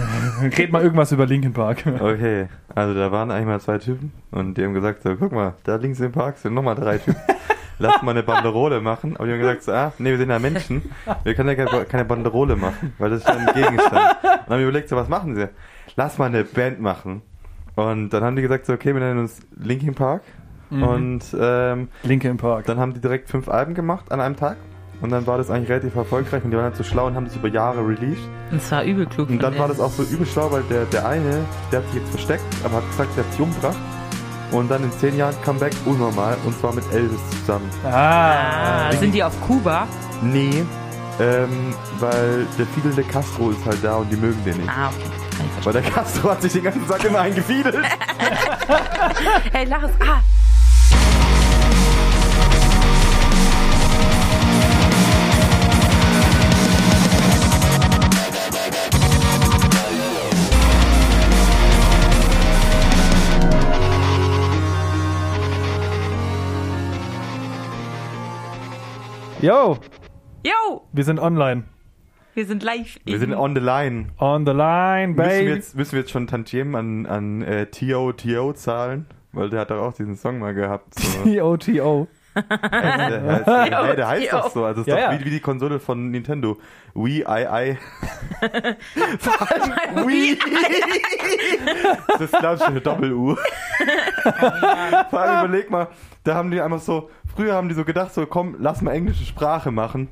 Red mal irgendwas über Linkin Park. Okay, also da waren eigentlich mal zwei Typen und die haben gesagt so, guck mal, da links im Park sind nochmal drei Typen. Lass mal eine Banderole machen. Aber die haben gesagt so, ah, nee, wir sind ja Menschen. Wir können ja keine, keine Banderole machen, weil das ist ja ein Gegenstand. Und dann haben wir überlegt so, was machen sie? Lass mal eine Band machen. Und dann haben die gesagt so, okay, wir nennen uns Linkin Park. Mhm. Und ähm, Linkin Park. dann haben die direkt fünf Alben gemacht an einem Tag. Und dann war das eigentlich relativ erfolgreich und die waren halt so schlau und haben das über Jahre released. Und zwar übel klug. Und dann war das auch so übel schlau, weil der, der eine, der hat sich jetzt versteckt, aber hat gesagt, der hat sich umgebracht. Und dann in zehn Jahren Comeback unnormal und zwar mit Elvis zusammen. Ah, sind die auf Kuba? Nee, ähm, weil der Fidel de Castro ist halt da und die mögen den nicht. Ah, okay. Kann ich Weil der Castro hat sich den ganzen Tag immer eingefiedelt. Hey, lach es. Ah. Yo, Yo, wir sind online. wir sind live. Wir sind on the line. On the line, Müssen wir baby. jetzt, müssen wir jetzt schon Tantiemen an, an äh, T.O.T.O. zahlen? Weil der hat doch auch diesen Song mal gehabt. So. T-O-T-O. der, heißt, hey, der heißt doch so. Also ist Ja, doch ja. Wie, wie die Konsole von Nintendo. Wii, I, I. Wii. Das ist glaube ich eine Doppel-U. Vor allem überleg mal, da haben die einfach so, früher haben die so gedacht, so komm, lass mal englische Sprache machen.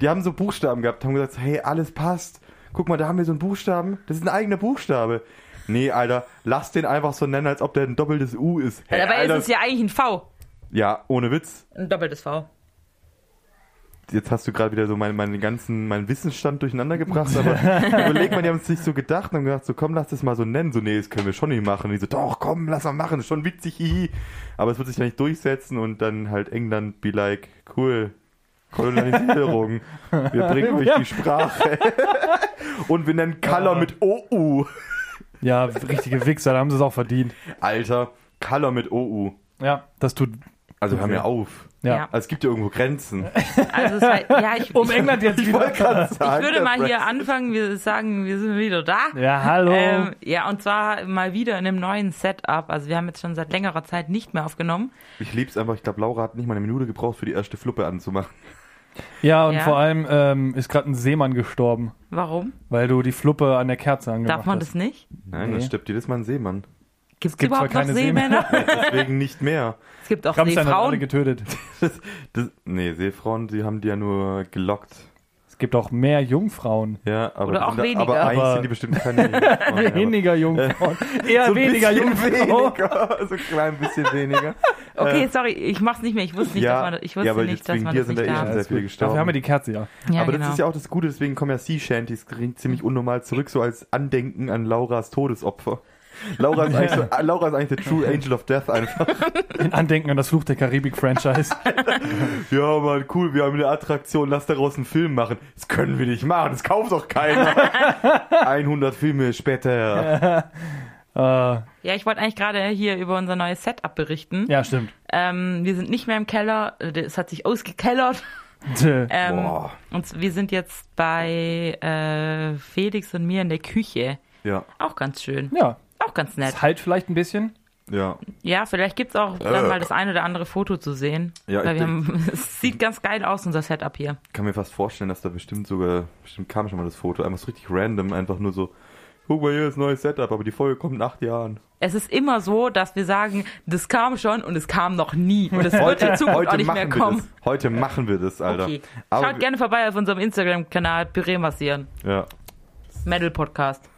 Die haben so Buchstaben gehabt, haben gesagt, hey, alles passt. Guck mal, da haben wir so einen Buchstaben, das ist ein eigener Buchstabe. Nee, Alter, lass den einfach so nennen, als ob der ein doppeltes U ist. Hey, Dabei Alter, ist es ja eigentlich ein V. ja, ohne Witz. Ein doppeltes V. Jetzt hast du gerade wieder so meinen, meinen ganzen, meinen Wissensstand durcheinander gebracht, aber überleg mal, die haben es sich so gedacht und haben gesagt, so komm, lass das mal so nennen. So, nee, das können wir schon nicht machen. Und die so, doch, komm, lass mal machen, ist schon witzig, hihi. Aber es wird sich ja nicht durchsetzen und dann halt England be like, cool, Kolonialisierung. Wir bringen euch Ja. die Sprache. und wir nennen Color mit OU. Ja, richtige Wichser, da haben sie es auch verdient. Alter, Color mit OU. Ja, das tut. Also hör mir auf. Ja. Ja. Also es gibt ja irgendwo Grenzen. Also es war, ja, ich, Um ich, England jetzt Ich wieder. gerade ich sagen. würde mal hier anfangen. Wir sagen, wir sind wieder da. Ja, hallo. Ähm, ja, und zwar mal wieder in einem neuen Setup. Also wir haben jetzt schon seit längerer Zeit nicht mehr aufgenommen. Ich lieb's einfach. Ich glaube, Laura hat nicht mal eine Minute gebraucht, für die erste Fluppe anzumachen. ja, und Ja. vor allem ähm, ist gerade ein Seemann gestorben, Warum? weil du die Fluppe an der Kerze angemacht Darf man hast. das nicht? Nein, Nee. das stirbt jedes Mal ein Seemann. Gibt es gibt überhaupt noch keine Seemänner? Deswegen nicht mehr. Es gibt auch Rammstein hat alle Seefrauen. getötet. Das, das, nee, Seefrauen, die haben die ja nur gelockt. Es gibt auch mehr Jungfrauen. Ja, aber, Oder auch sind- weniger. aber eigentlich Aber- sind die bestimmt keine Jungfrauen, Weniger Jungfrauen. Eher so weniger Jungfrauen. weniger. So ein klein bisschen weniger. Okay, Äh, sorry, ich mach's nicht mehr. Ich wusste nicht, ja, dass man, ich wusste ja, aber nicht, dass man das sind nicht da eh schon sehr viele gut. gestorben. Dafür haben wir die Kerze ja. Ja, aber genau. das ist ja auch das Gute, deswegen kommen ja Sea Shanties ziemlich unnormal zurück, so als Andenken an Lauras Todesopfer. Laura ist eigentlich, so, Laura ist eigentlich der True Angel of Death einfach. In Andenken an das Fluch der Karibik-Franchise. Ja, Mann, cool, wir haben eine Attraktion, lass daraus einen Film machen. Das können wir nicht machen, das kauft doch keiner. 100 Filme später. äh, Ja, ich wollte eigentlich gerade hier über unser neues Setup berichten. ja, stimmt. Ähm, wir sind nicht mehr im Keller. Es hat sich ausgekellert. Ähm, Boah. und wir sind jetzt bei äh, Felix und mir in der Küche. Ja, Auch ganz schön. Ja, Auch ganz nett. es halt vielleicht ein bisschen. ja. Ja, vielleicht gibt's auch dann mal das ein oder andere Foto zu sehen. Ja, Weil ich wir haben, es sieht ganz geil aus, unser Setup hier. kann mir fast vorstellen, dass da bestimmt sogar, bestimmt kam schon mal das Foto, einfach so richtig random, einfach nur so, guck mal, hier ist ein neues Setup, aber die Folge kommt in acht Jahren. Es ist immer so, dass wir sagen, das kam schon und es kam noch nie. Und es wird in Zukunft auch nicht mehr machen wir kommen. das. Heute machen wir das, Alter. Okay. Aber Schaut gerne vorbei auf unserem Instagram-Kanal Püree massieren. Ja. Metal Podcast.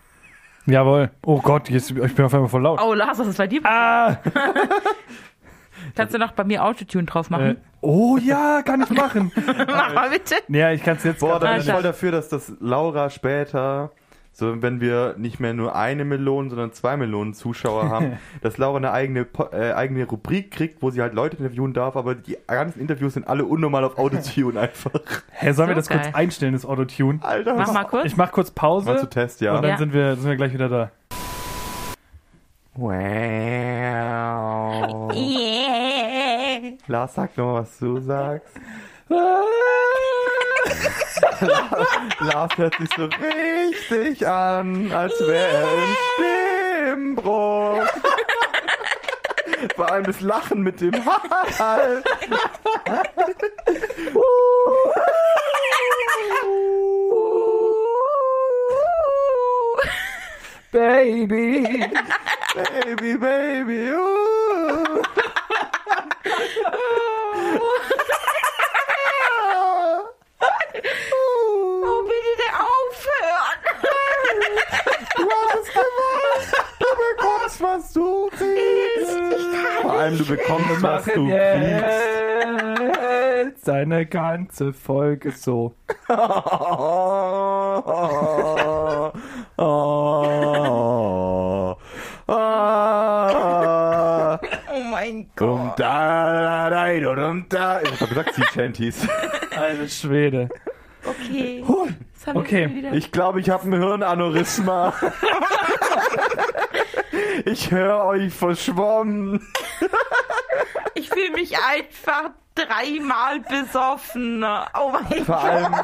Jawohl. Oh Gott, jetzt, ich bin auf einmal voll laut. Oh, Lars, was ist bei dir? Ah! Kannst du noch bei mir Autotune drauf Äh, machen? oh ja, kann ich machen. Mach mal bitte. ja, ich kann es jetzt Boah, da bin ich voll dafür, dass das Laura später, so wenn wir nicht mehr nur eine Million, sondern zwei Millionen Zuschauer haben, dass Laura eine eigene, äh, eigene Rubrik kriegt, wo sie halt Leute interviewen darf, aber die ganzen Interviews sind alle unnormal auf Autotune einfach. Hä, sollen wir So das kurz geil. einstellen, das Autotune? Alter, Mach mal kurz. Ich mach kurz Pause Mal zu Test, ja. und dann Ja. sind, wir, sind wir gleich wieder da. Wow. Yeah. Lars, sag noch, was du sagst. Lars hört sich so richtig an, als wäre er im Stimmbruch. Vor allem das Lachen mit dem Hall. Baby. Baby, baby, uh. Oh, bitte aufhören! Du hast es gemacht. Du bekommst, was du kriegst. Vor allem, du bekommst, was du kriegst. jetzt eine ganze Folge so. oh, oh, Oh mein Dum Gott. da da da dum da. Ich hab gesagt, Sea Shanties. Eine Schwede. Okay. Haben Okay. Ich glaube, ich habe ein Hirnaneurysma. Ich höre euch verschwommen. Ich fühle mich einfach dreimal besoffen. Oh mein Vor Gott. allem,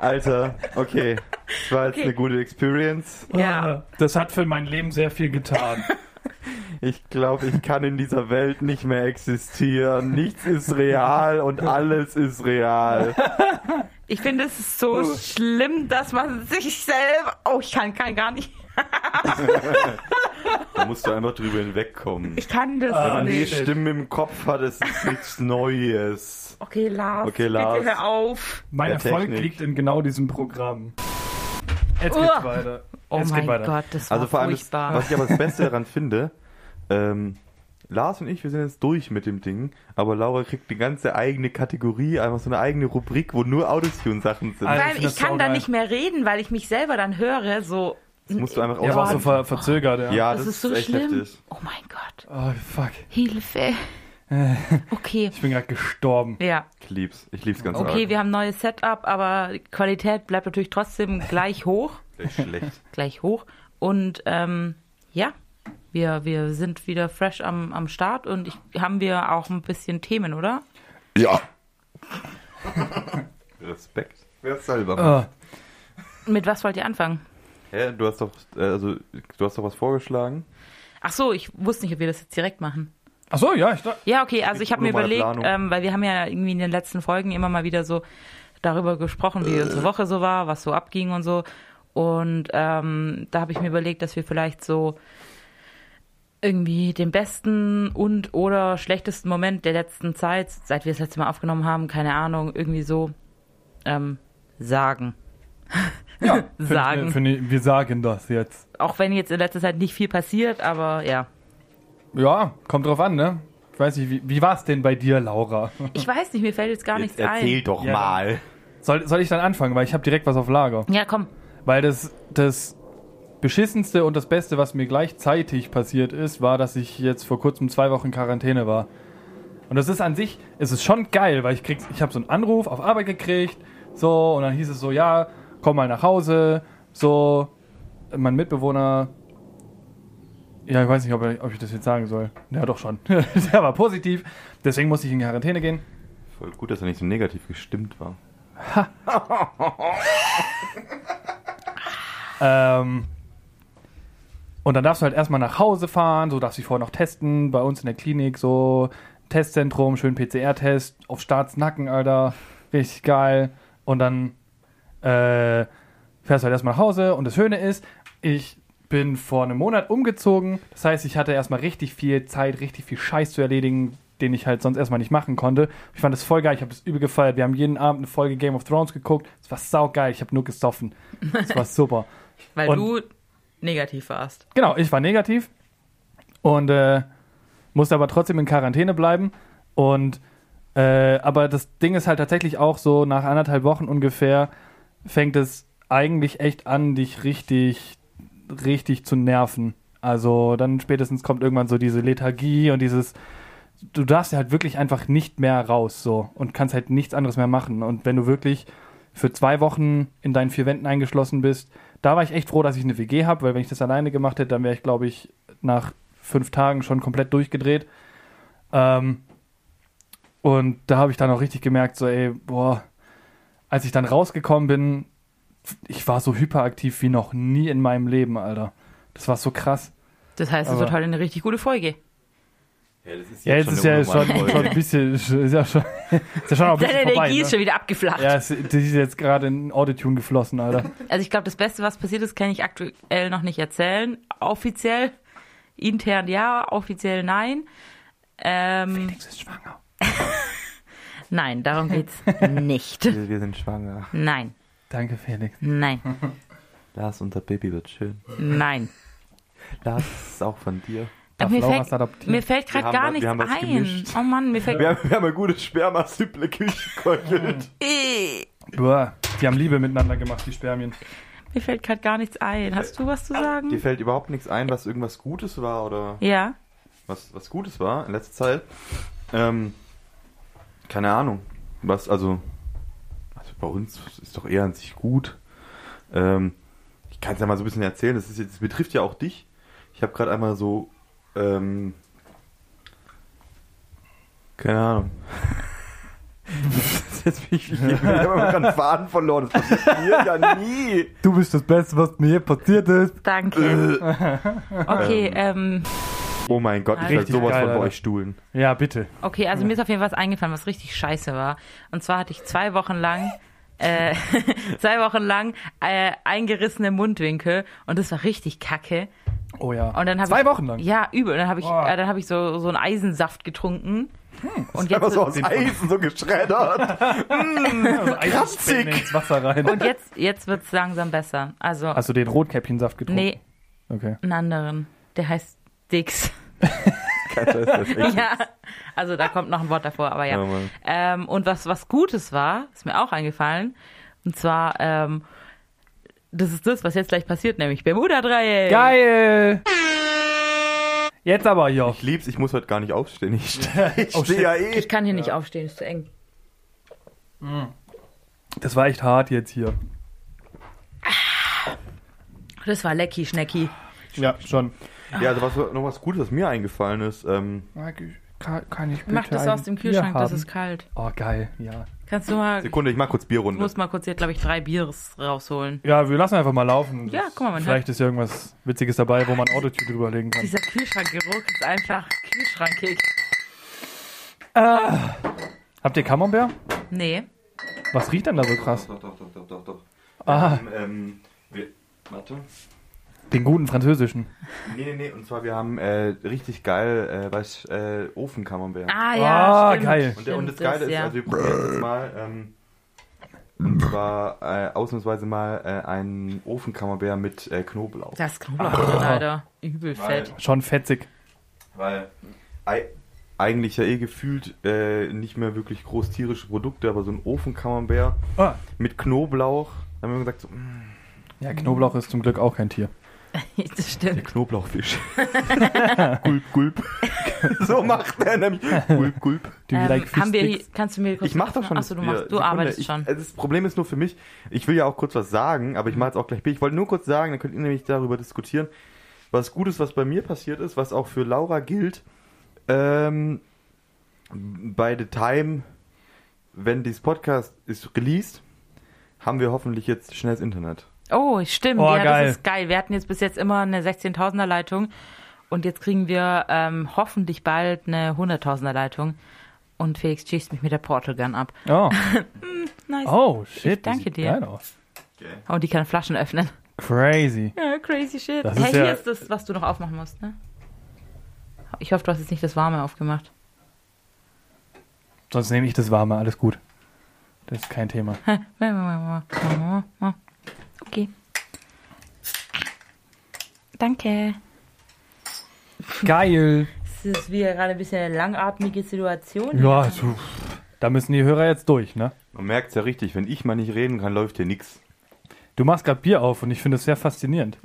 Alter, okay. Das war jetzt Okay. eine gute Experience. Ja. Das hat für mein Leben sehr viel getan. Ich glaube, ich kann in dieser Welt nicht mehr existieren. Nichts ist real und alles ist real. Ich finde es so schlimm, dass man sich selber. Oh, ich kann, kann gar nicht. Da musst du einfach drüber hinwegkommen. Ich kann das Wenn man die nicht. Stimme im Kopf hat, ist es nichts Neues. Okay, Lars. Okay, Lars. Bitte hör auf. Mein Der Erfolg Technik. liegt in genau diesem Programm. Jetzt geht's weiter. Oh Jetzt mein geht weiter. Gott, das war Also vor allem, das, furchtbar. was ich aber das Beste daran finde, ähm, Lars und ich, wir sind jetzt durch mit dem Ding, aber Laura kriegt eine ganze eigene Kategorie, einfach so eine eigene Rubrik, wo nur Autotune-Sachen sind. Weil ich kann da nicht mehr reden, weil ich mich selber dann höre, so. Das musst du einfach Ja, aber auch so ver verzögert, ja. Ja, Das, das, ist so echt schlimm. heftig. Oh mein Gott. Oh, fuck. Hilfe. Okay. Ich bin gerade gestorben. Ja. Ich lieb's. Ich lieb's ganz Okay, arg. wir haben ein neues Setup, aber die Qualität bleibt natürlich trotzdem gleich hoch. Echt schlecht. Gleich hoch. Und ähm, ja, wir, wir sind wieder fresh am, am Start und ich, haben wir auch ein bisschen Themen, oder? Ja. Respekt. Wer selber? Ah, Mit was wollt ihr anfangen? Hä, du hast doch, äh, also, du hast doch was vorgeschlagen. Ach so, ich wusste nicht, ob wir das jetzt direkt machen. Ach so, ja, ich dachte. Ja, okay, also ich habe mir überlegt, ähm, weil wir haben ja irgendwie in den letzten Folgen immer mal wieder so darüber gesprochen, wie unsere Woche so war, was so abging und so. Und ähm, da habe ich mir überlegt, dass wir vielleicht so irgendwie den besten und oder schlechtesten Moment der letzten Zeit, seit wir das letzte Mal aufgenommen haben, keine Ahnung, irgendwie so ähm, sagen. Ja, Sagen. Find, find, wir sagen das jetzt. Auch wenn jetzt in letzter Zeit nicht viel passiert, aber ja. Ja, kommt drauf an, ne? Ich weiß nicht, wie, wie war es denn bei dir, Laura? Ich weiß nicht, mir fällt jetzt gar Jetzt nichts erzähl ein. doch Ja, mal. Soll, soll ich dann anfangen? Weil ich habe direkt was auf Lager. Ja, komm. Weil das, das Beschissenste und das Beste, was mir gleichzeitig passiert ist, war, dass ich jetzt vor kurzem zwei Wochen in Quarantäne war. Und das ist an sich, es ist schon geil, weil ich krieg, ich habe so einen Anruf auf Arbeit gekriegt, so, und dann hieß es so, ja, komm mal nach Hause, so, mein Mitbewohner, ja, ich weiß nicht, ob, er, ob ich das jetzt sagen soll. Ja, doch schon. Der war positiv, deswegen musste ich in Quarantäne gehen. Voll gut, dass er nicht so negativ gestimmt war. Ähm, und dann darfst du halt erstmal nach Hause fahren, so darfst dich vorher noch testen, bei uns in der Klinik, so Testzentrum, schön PCR-Test, auf Staatsnacken, Alter, richtig geil. Und dann äh, fährst du halt erstmal nach Hause und das Schöne ist, ich bin vor einem Monat umgezogen, das heißt, ich hatte erstmal richtig viel Zeit, richtig viel Scheiß zu erledigen, den ich halt sonst erstmal nicht machen konnte. Ich fand das voll geil, ich habe das übel gefeiert. Wir haben jeden Abend eine Folge Game of Thrones geguckt, es war saugeil, ich habe nur gesoffen. Es war super. Weil Und- du negativ warst. Genau, ich war negativ und äh, musste aber trotzdem in Quarantäne bleiben. Und äh, aber das Ding ist halt tatsächlich auch so, nach anderthalb Wochen ungefähr fängt es eigentlich echt an, dich richtig, richtig zu nerven. Also dann spätestens kommt irgendwann so diese Lethargie und dieses, du darfst ja halt wirklich einfach nicht mehr raus so und kannst halt nichts anderes mehr machen. Und wenn du wirklich für zwei Wochen in deinen vier Wänden eingeschlossen bist, da war ich echt froh, dass ich eine WG habe, weil wenn ich das alleine gemacht hätte, dann wäre ich, glaube ich, nach fünf Tagen schon komplett durchgedreht. Ähm, und da habe ich dann auch richtig gemerkt, so, ey, boah, als ich dann rausgekommen bin, ich war so hyperaktiv wie noch nie in meinem Leben, Alter. Das war so krass. Das heißt, es wird heute eine richtig gute Folge. Ja, das ist Ja, jetzt ist ja schon, schon ein bisschen, ist ja schon, ist ja schon auch ein Deine bisschen vorbei. Energie ist Ne? schon wieder abgeflacht. Ja, die ist jetzt gerade in Autotune geflossen, Alter. Also ich glaube, das Beste, was passiert ist, kann ich aktuell noch nicht erzählen. Offiziell, intern ja, offiziell nein. Ähm, Felix ist schwanger. nein, darum geht's nicht. Wir, wir sind schwanger. Nein, Danke, Felix. nein, Lars, unser Baby wird schön. nein. Lars ist auch von dir. Darf mir, fällt, adoptieren? mir fällt gerade gar nichts wir haben was ein. gemischt. Oh Mann, mir fällt. Wir haben, wir haben ein gutes Sperma-Simple-Küche gekocht. Äh, Boah, die haben Liebe miteinander gemacht, die Spermien. mir fällt gerade gar nichts ein. Hast du was zu Dir sagen? fällt überhaupt nichts ein, was irgendwas Gutes war oder Ja. was, was Gutes war in letzter Zeit? Ähm, keine Ahnung. Was, also, also bei uns ist doch eher an sich gut. Ähm, ich kann es ja mal so ein bisschen erzählen. Das, ist jetzt, das betrifft ja auch dich. Ich habe gerade einmal so, ähm, keine Ahnung. jetzt bin ich, ich habe immer gerade einen Faden verloren. Das passiert mir ja nie. Du bist das Beste, was mir hier passiert ist. Danke. Okay, ähm, Oh mein Gott, ich werde Richtig sowas geil, von bei euch stuhlen. Ja, bitte. okay, also mir ist auf jeden Fall was eingefallen, was richtig scheiße war. Und zwar hatte ich zwei Wochen lang äh, zwei Wochen lang äh, eingerissene Mundwinkel und das war richtig kacke. Oh ja. Und dann hab Zwei ich, Wochen lang. Ja, übel. Und dann habe ich, Boah. äh, dann habe ich so, so einen Eisensaft getrunken. Und Einfach jetzt, so aus Eisen so geschreddert. Also kratzig. Eisenspänne ins Wasser rein. und jetzt, jetzt wird's langsam besser. Also, Hast du den Rotkäppchensaft getrunken? nee, Okay. einen anderen. Der heißt Dix. Ja, also da kommt noch ein Wort davor, aber ja. Ja, ähm, und was, was Gutes war, ist mir auch eingefallen. Und zwar, ähm, das ist das, was jetzt gleich passiert, nämlich Bermuda-Dreieck. Geil! Jetzt aber, Jo. Ich lieb's, ich muss heute gar nicht aufstehen. Ich stehe ich Oh, steh ja eh. Ich kann hier nicht aufstehen, ist zu eng. Das war echt hart jetzt hier. Das war lecky, schnecki. Ja, schon. Ja, also was noch was Gutes, was mir eingefallen ist. Ähm, Kann, kann ich bitte Mach das aus dem Kühlschrank, das ist kalt. Oh, geil, ja. Kannst du mal, Sekunde, ich mach kurz Bierrunde. musst mal kurz hier, glaube ich, drei Biers rausholen. Ja, wir lassen einfach mal laufen. Ja, guck mal, man Vielleicht ist ja irgendwas Witziges dabei, wo man Autotüte drüberlegen kann. Dieser Kühlschrankgeruch ist einfach kühlschrankig. Habt ihr Camembert? Nee. Was riecht denn da so krass? Doch, doch, doch, doch, doch, doch. Ah, Ähm, ähm, wir, warte. Den guten französischen. Nee, nee, nee, und zwar wir haben äh, richtig geil, äh, weiß, äh, Ofenkamembert. Ah, Ah, ja, stimmt. geil. Und, der, und das Geile ist, ja. also wir probieren jetzt mal, ähm, und zwar äh, ausnahmsweise mal äh, einen Ofenkamembert mit äh, Knoblauch. Da ist Knoblauch drin, Alter. Übel Weil- fett. Schon fetzig. Weil ei, eigentlich ja eh gefühlt äh, nicht mehr wirklich groß tierische Produkte, aber so ein Ofenkamembert Ah. mit Knoblauch. Da haben wir gesagt, so, mm, Ja, Knoblauch ist zum Glück auch kein Tier. Das der stimmt. Knoblauchfisch. gulp, gulp. so macht er nämlich. Gulp, gulp. Do you Ähm, like haben wir kannst du mir kurz Ich mach doch schon. Achso, du, machst, du Sekunde, arbeitest ich, schon. äh, Das Problem ist nur für mich, ich will ja auch kurz was sagen, aber ich mache jetzt auch gleich Bier. Ich wollte nur kurz sagen, dann könnt ihr nämlich darüber diskutieren, was Gutes, was bei mir passiert ist, was auch für Laura gilt. Ähm, bei The Time, wenn dieses Podcast ist released, haben wir hoffentlich jetzt schnelles Internet. Oh, stimmt. Oh, ja, geil. das ist geil. Wir hatten jetzt bis jetzt immer eine 16.000er Leitung und jetzt kriegen wir ähm, hoffentlich bald eine 100.000er Leitung. Und Felix schießt mich mit der Portal Gun ab. Oh. Nice. oh, shit. Ich danke dir. Geil aus. Und die kann Flaschen öffnen. Crazy. Ja, crazy shit. Das hey, ist ja- hier ist das, was du noch aufmachen musst, ne? Ich hoffe, du hast jetzt nicht das Warme aufgemacht. Sonst nehme ich das Warme, alles gut. Das ist kein Thema. Okay. Danke. Geil. Das ist wieder gerade ein bisschen eine langatmige Situation. Ja, so, da müssen die Hörer jetzt durch, ne? Man merkt es ja richtig, wenn ich mal nicht reden kann, läuft hier nichts. Du machst gerade Bier auf und ich finde es sehr faszinierend.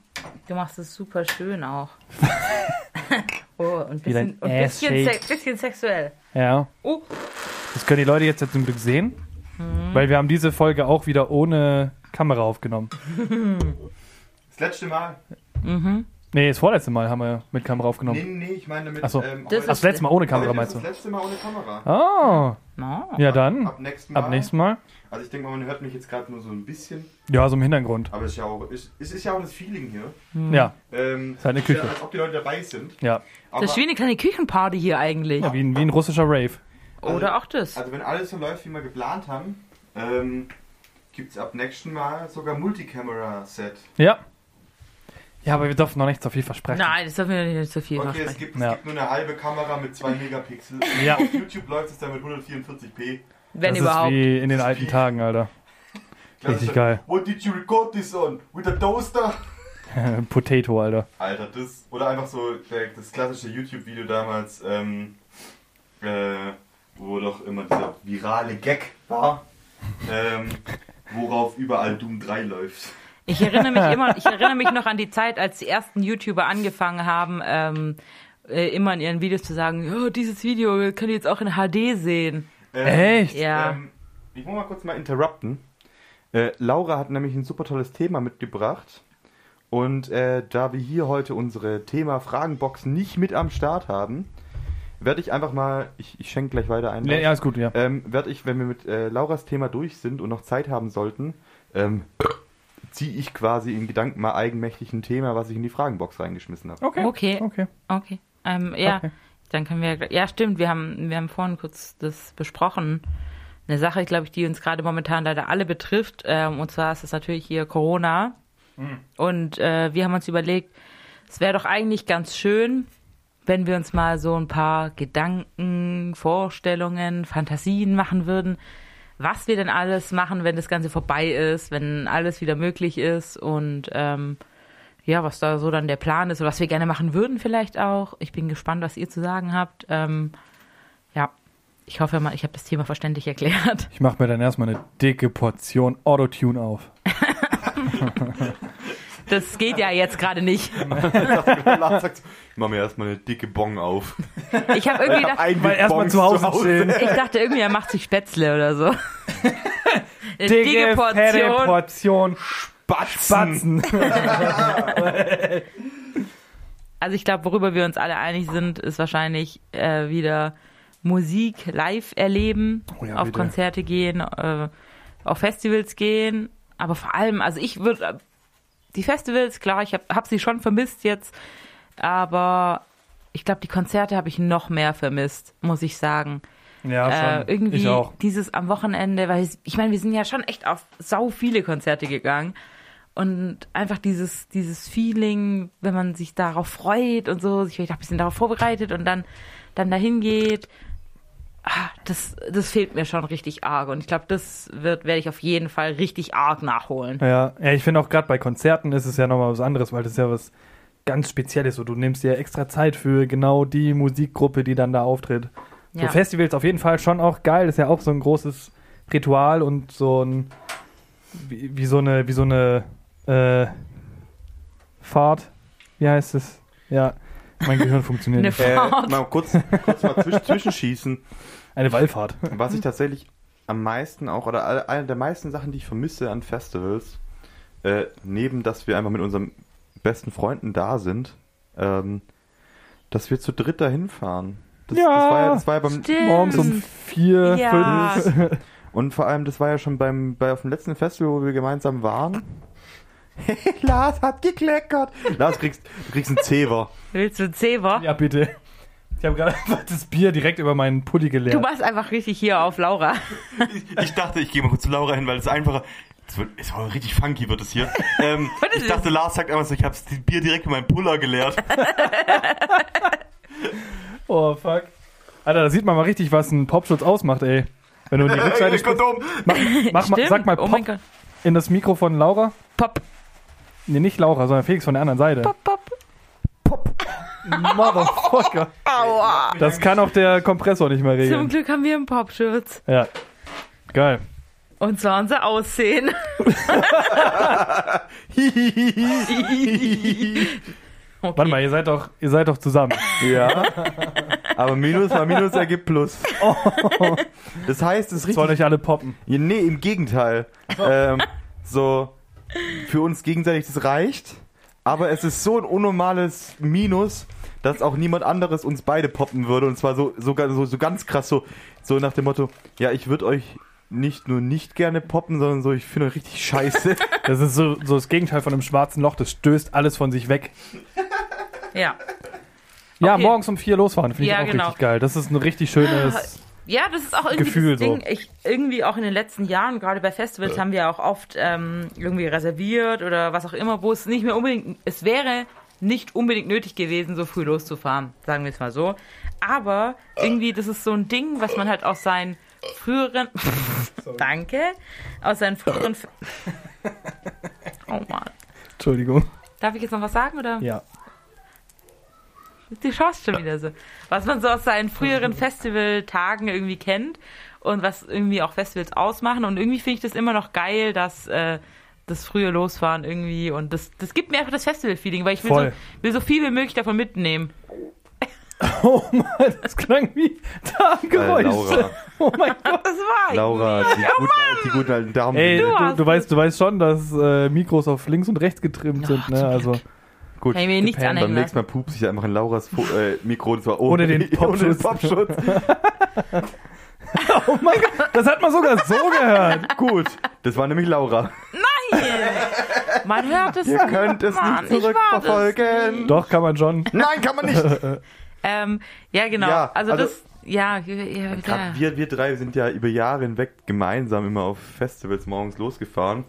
Du machst es super schön auch. oh, und dein bisschen, und bisschen, se bisschen sexuell. Ja. Oh, Das können die Leute jetzt ja zum Glück sehen, weil wir haben diese Folge auch wieder ohne Kamera aufgenommen. Das letzte Mal. Nee, das vorletzte Mal haben wir mit Kamera aufgenommen. Nee, nee, ich meine mit. Ach so. ähm, Das das letzte Mal ohne Kamera meinst du? das letzte Mal ohne Kamera. Oh, No. ja dann. Ab nächsten Mal. Ab nächstem Mal. Also ich denke mal, man hört mich jetzt gerade nur so ein bisschen. Ja, so im Hintergrund. Aber es ist ja auch, es, ist ja auch das Feeling hier. Ja, Ähm, ist halt eine Küche. Als ob die Leute dabei sind. ja. Aber, Das ist wie eine kleine Küchenparty hier eigentlich. ja wie, ein, wie ein russischer Rave. Oder auch das. also wenn alles so läuft, wie wir geplant haben, ähm, gibt es ab nächsten Mal sogar Multicamera-Set. Ja. Ja, aber wir dürfen noch nicht so viel versprechen. Nein, das dürfen wir nicht so viel Okay, es versprechen. gibt, es Ja. gibt nur eine halbe Kamera mit 2 Megapixel. Ja. Auf YouTube läuft es dann mit 144p. Wenn das überhaupt. ist wie in den alten Tagen, Alter. Richtig geil. What did you record this on? With a toaster? Potato, Alter. Alter, das. Oder einfach so das klassische YouTube-Video damals, ähm, äh, wo doch immer dieser virale Gag war, ähm, worauf überall Doom 3 läuft. Ich erinnere mich immer, ich erinnere mich noch an die Zeit, als die ersten YouTuber angefangen haben, ähm, äh, immer in ihren Videos zu sagen, oh, dieses Video könnt ihr jetzt auch in HD sehen. Ähm, Echt? Ja. Ähm, ich muss mal kurz mal interrupten. Äh, Laura hat nämlich ein super tolles Thema mitgebracht. Und äh, da wir hier heute unsere Thema-Fragenbox nicht mit am Start haben, werde ich einfach mal, ich, ich schenke gleich weiter ein. Ja, ja, ist gut, ja. ähm, werde ich, wenn wir mit äh, Lauras Thema durch sind und noch Zeit haben sollten, ähm, ziehe ich quasi in Gedanken mal eigenmächtig ein Thema, was ich in die Fragenbox reingeschmissen habe. Okay. Okay. Okay. Okay. Ähm, ja, Okay. dann können wir, ja stimmt, wir haben, wir haben vorhin kurz das besprochen. Eine Sache, glaube ich, die uns gerade momentan leider alle betrifft, ähm, und zwar ist es natürlich hier Corona. Und äh, wir haben uns überlegt, es wäre doch eigentlich ganz schön, wenn wir uns mal so ein paar Gedanken, Vorstellungen, Fantasien machen würden, was wir denn alles machen, wenn das Ganze vorbei ist, wenn alles wieder möglich ist und ähm, ja, was da so dann der Plan ist oder was wir gerne machen würden vielleicht auch. Ich bin gespannt, was ihr zu sagen habt. Ähm, ja, ich hoffe mal, ich habe das Thema verständlich erklärt. Ich mache mir dann erstmal eine dicke Portion Autotune auf. Das geht ja jetzt gerade nicht. Sagt, ich mache mir erstmal eine dicke Bong auf. Ich habe irgendwie gedacht, Ein Weil erstmal Bongs zu Hause chillen. ich dachte irgendwie, er macht sich Spätzle oder so. Eine Dicke, dicke Portion. Portion Batzen. Batzen. Also ich glaube, worüber wir uns alle einig sind, ist wahrscheinlich äh, wieder Musik live erleben, Oh ja, auf bitte. Konzerte gehen, äh, auf Festivals gehen. Aber vor allem, also ich würde die Festivals, klar, ich habe hab sie schon vermisst jetzt, aber ich glaube, die Konzerte habe ich noch mehr vermisst, muss ich sagen. Ja, Äh, schon. irgendwie ich auch. dieses am Wochenende, weil ich, ich meine, wir sind ja schon echt auf sau viele Konzerte gegangen. Und einfach dieses, dieses Feeling, wenn man sich darauf freut und so, sich vielleicht auch ein bisschen darauf vorbereitet und dann, dann dahin geht, ah, das, das fehlt mir schon richtig arg. Und ich glaube, das wird, werde ich auf jeden Fall richtig arg nachholen. Ja, ja ich finde auch gerade bei Konzerten ist es ja nochmal was anderes, weil das ist ja was ganz Spezielles. So, du nimmst dir extra Zeit für genau die Musikgruppe, die dann da auftritt. So Ja. Festivals auf jeden Fall schon auch geil. Das ist ja auch so ein großes Ritual und so ein wie, wie so eine wie so eine äh, Fahrt. Wie heißt es? Ja, mein Gehirn funktioniert Eine nicht. Äh, Fahrt. mal kurz, kurz mal zwisch, zwischenschießen. Eine Wallfahrt. Was ich tatsächlich am meisten auch, oder eine der meisten Sachen, die ich vermisse an Festivals, äh, neben, dass wir einfach mit unseren besten Freunden da sind, ähm, dass wir zu dritt dahin fahren. Das, Ja. das war ja, das war ja beim, Stimmt. Morgens um vier, Ja. fünf. und vor allem, das war ja schon beim, bei, auf dem letzten Festival, wo wir gemeinsam waren. Lars hat gekleckert. Lars, kriegst, du kriegst einen Zever. Willst du Zewa? Ja, bitte. Ich habe gerade einfach das Bier direkt über meinen Pulli geleert. Du machst einfach richtig hier auf Laura. Ich dachte, ich gehe mal kurz zu Laura hin, weil es einfacher. Es wird, es wird richtig funky wird es hier. Ähm, ist ich dachte, Lars sagt einfach so, ich habe das Bier direkt in meinen Puller geleert. Oh, fuck. Alter, da sieht man mal richtig, was ein Popschutz ausmacht, ey. Wenn du in die Rückseite. Kondom. Mach, mach mal, Stimmt. sag mal oh mein Pop Gott. in das Mikro von Laura. Pop, Nee, nicht Laura, sondern Felix von der anderen Seite. pop, pop. Motherfucker. Aua. Das kann auch der Kompressor nicht mehr Zum regeln. Glück haben wir einen Popschutz. Ja. Geil. Und zwar unser Aussehen. Okay. Warte mal, ihr seid doch, ihr seid doch zusammen. Ja. Aber Minus mal Minus ergibt Plus. Das heißt, es ist wollen richtig. euch alle poppen. Nee, im Gegenteil. ähm, so, für uns gegenseitig, das reicht. aber es ist so ein unnormales Minus, dass auch niemand anderes uns beide poppen würde. Und zwar so, sogar so, so ganz krass, so, so nach dem Motto, ja, ich würde euch nicht nur nicht gerne poppen, sondern so, ich finde euch richtig scheiße. Das ist so, so das Gegenteil von einem schwarzen Loch, das stößt alles von sich weg. Ja. Ja, Okay. morgens um vier losfahren, finde ich Ja, auch genau. richtig geil. Das ist ein richtig schönes. Ja, das ist auch irgendwie Gefühl das Ding. so. Ich, irgendwie auch in den letzten Jahren, gerade bei Festivals, haben wir auch oft ähm, irgendwie reserviert oder was auch immer, wo es nicht mehr unbedingt, es wäre nicht unbedingt nötig gewesen, so früh loszufahren, sagen wir es mal so. Aber irgendwie, das ist so ein Ding, was man halt aus seinen früheren, danke, aus seinen früheren, oh Mann. Entschuldigung. Darf ich jetzt noch was sagen oder? Ja. Du schaust schon wieder so. Was man so aus seinen früheren Festivaltagen irgendwie kennt und was irgendwie auch Festivals ausmachen. Und irgendwie finde ich das immer noch geil, dass äh, das frühe Losfahren irgendwie und das, das gibt mir einfach das Festival-Feeling, weil ich will so, will so viel wie möglich davon mitnehmen. Oh Mann, das klang wie Darmgeräusche. Äh. Oh mein Gott. Das war ich. Laura, die, guten, die guten alten Damen. Ey, Du du, du, weißt, du weißt schon, dass äh, Mikros auf links und rechts getrimmt sind, ne? Also Gut, Kann ich mir nichts gepennt. beim anhängen nächsten. Mal pupse ich einfach in Lauras Fo äh, Mikro, und zwar Ohne den Popschutz. Popschutz. Oh mein Gott, das hat man sogar so gehört. Gut, das war nämlich Laura. Man hört es Ihr nicht, könnt es Mann, nicht ich war das zurückverfolgen. Doch, kann man schon. Nein, kann man nicht. Ähm, ja, genau. Ja, also, also- das, ja, ja, ja, Grad wir, wir drei sind ja über Jahre hinweg gemeinsam immer auf Festivals morgens losgefahren.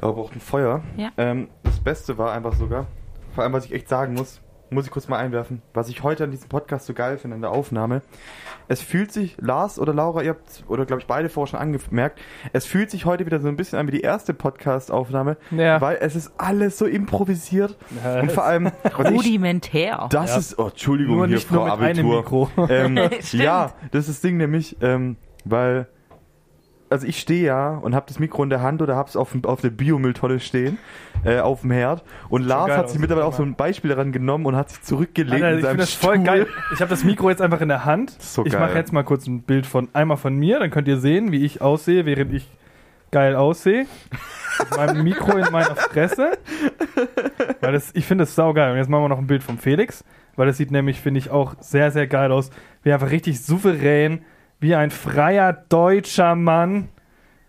Da braucht ein Feuer. Ja. Ähm, das Beste war einfach sogar, vor allem was ich echt sagen muss, muss ich kurz mal einwerfen, was ich heute an diesem Podcast so geil finde, an der Aufnahme. Es fühlt sich, Lars oder Laura, ihr habt, oder glaube ich beide vorher schon angemerkt, es fühlt sich heute wieder so ein bisschen an wie die erste Podcast-Aufnahme, Ja. weil es ist alles so improvisiert. Ja, Und vor allem, rudimentär. das Ja. ist, oh, Entschuldigung, Nur hier nicht nur Frau Abitur. Mikro. Ähm, ja, das ist das Ding nämlich, ähm, weil, also ich stehe ja und habe das Mikro in der Hand oder hab's auf, dem- auf der Biomülltonne stehen, äh, auf dem Herd. Und Lars hat sich mittlerweile auch so ein Beispiel daran genommen und hat sich zurückgelegt Alter, ich finde das voll Stuhl. geil. Ich habe das Mikro jetzt einfach in der Hand. So ich mache jetzt mal kurz ein Bild von einmal von mir, dann könnt ihr sehen, wie ich aussehe, während ich geil aussehe. Mit meinem Mikro in meiner Fresse. Weil das, ich finde das saugeil. Und jetzt machen wir noch ein Bild von Felix, weil das sieht nämlich, finde ich, auch sehr, sehr geil aus. Wie einfach richtig souverän, wie ein freier deutscher Mann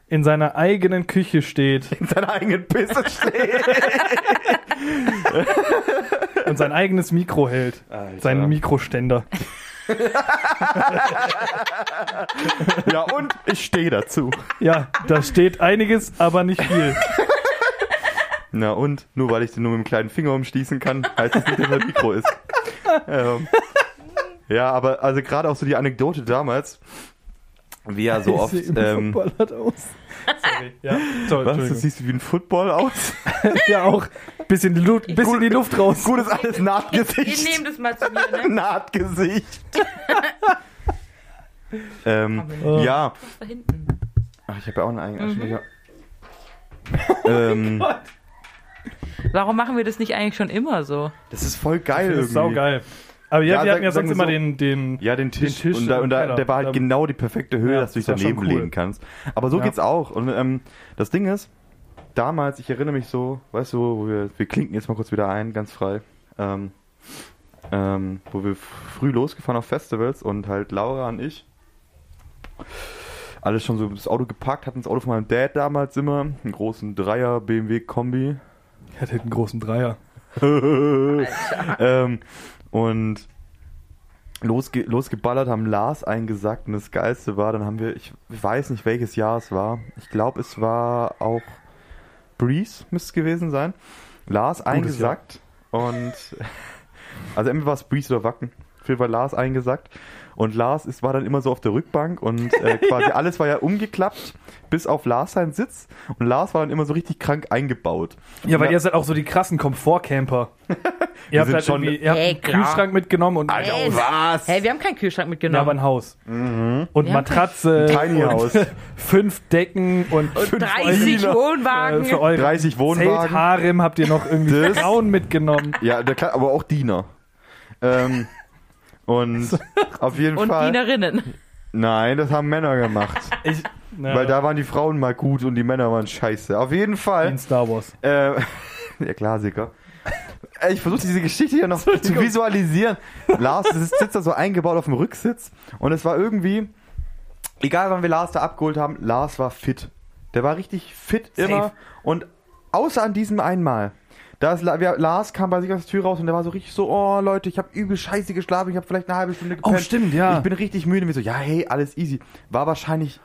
in seiner eigenen Küche steht in seiner eigenen Pisse steht. und sein eigenes Mikro hält. Alter. Seinen Mikroständer. ja, und ich stehe dazu. Ja, da steht einiges, aber nicht viel. Na und, nur weil ich den nur mit dem kleinen Finger umschließen kann, heißt das nicht, dass er Mikro ist. Ähm, ja, aber also gerade auch so die Anekdote damals, wie ja so oft, immer ähm, verballert aus. Sorry. Ja, toll, was, du Entschuldigung. siehst wie ein Football aus? Ja, auch bisschen, die Luft, bisschen die Luft raus. Gut ist alles Nahtgesicht. nehmt es mal zu mir, ne? Nahtgesicht. ähm, Oh. ja? Ach, ich habe ja auch einen eigenen Mhm. Aschenbecher. ähm, Warum machen wir das nicht eigentlich schon immer so? das ist voll geil Das irgendwie. ist saugeil. Aber ja, Ja, wir hatten ja sagen- sonst immer so- den, den Ja, den Tisch. Den Tisch und da, und da, Keller. der war halt genau die perfekte Höhe, Ja, dass du dich daneben cool. legen kannst. Aber so Ja. geht's auch. Und ähm, das Ding ist, damals, ich erinnere mich so, weißt du, wo wir, wir klinken jetzt mal kurz wieder ein, ganz frei, ähm, ähm, wo wir früh losgefahren auf Festivals und halt Laura und ich alles schon so das Auto gepackt, hatten das Auto von meinem Dad damals immer, einen großen Dreier BMW Kombi. Ich hatte einen großen Dreier. ähm, und losge losgeballert haben Lars eingesackt und das Geilste war, dann haben wir, ich weiß nicht welches Jahr es war, ich glaube es war auch Breeze, müsste es gewesen sein. Lars eingesackt und also entweder war es Breeze oder Wacken, auf jeden Fall Lars eingesackt und Lars ist, war dann immer so auf der Rückbank und äh, quasi alles war ja umgeklappt, bis auf Lars seinen Sitz und Lars war dann immer so richtig krank eingebaut. Ja, weil Ja. ihr seid auch so die krassen Komfortcamper. ihr habt sind halt schon- irgendwie, ihr habt Ey, einen klar. Kühlschrank mitgenommen und, Alter, Ey, was? Hey, wir haben keinen Kühlschrank ja, mitgenommen. aber ein Haus. Mhm. Und Ja. Matratze. Tiny und House. fünf Decken und, und fünf 30 Euro, Wohnwagen. äh, für eure 30 Wohnwagen. Zeltharem habt ihr noch irgendwie Frauen mitgenommen. Ja, der kann, aber auch Diener. Ähm, und auf jeden und Fall. Dienerinnen. Nein, das haben Männer gemacht. Ich, na, Weil da waren die Frauen mal gut und die Männer waren scheiße. Auf jeden wie Fall. in Star Wars. Äh, Der Klassiker. Ich versuche diese Geschichte hier noch zu visualisieren. Lars sitzt sitzt da so eingebaut auf dem Rücksitz und es war irgendwie, egal wann wir Lars da abgeholt haben, Lars war fit. Der war richtig fit Safe. immer und außer an diesem einmal. Da ist, wir, Lars kam bei sich aus der Tür raus und der war so richtig so, oh Leute, ich habe übel scheiße geschlafen, ich habe vielleicht eine halbe Stunde gepennt. Oh, stimmt, ja. Ich bin richtig müde. Und wir so, ja, hey, alles easy. War wahrscheinlich,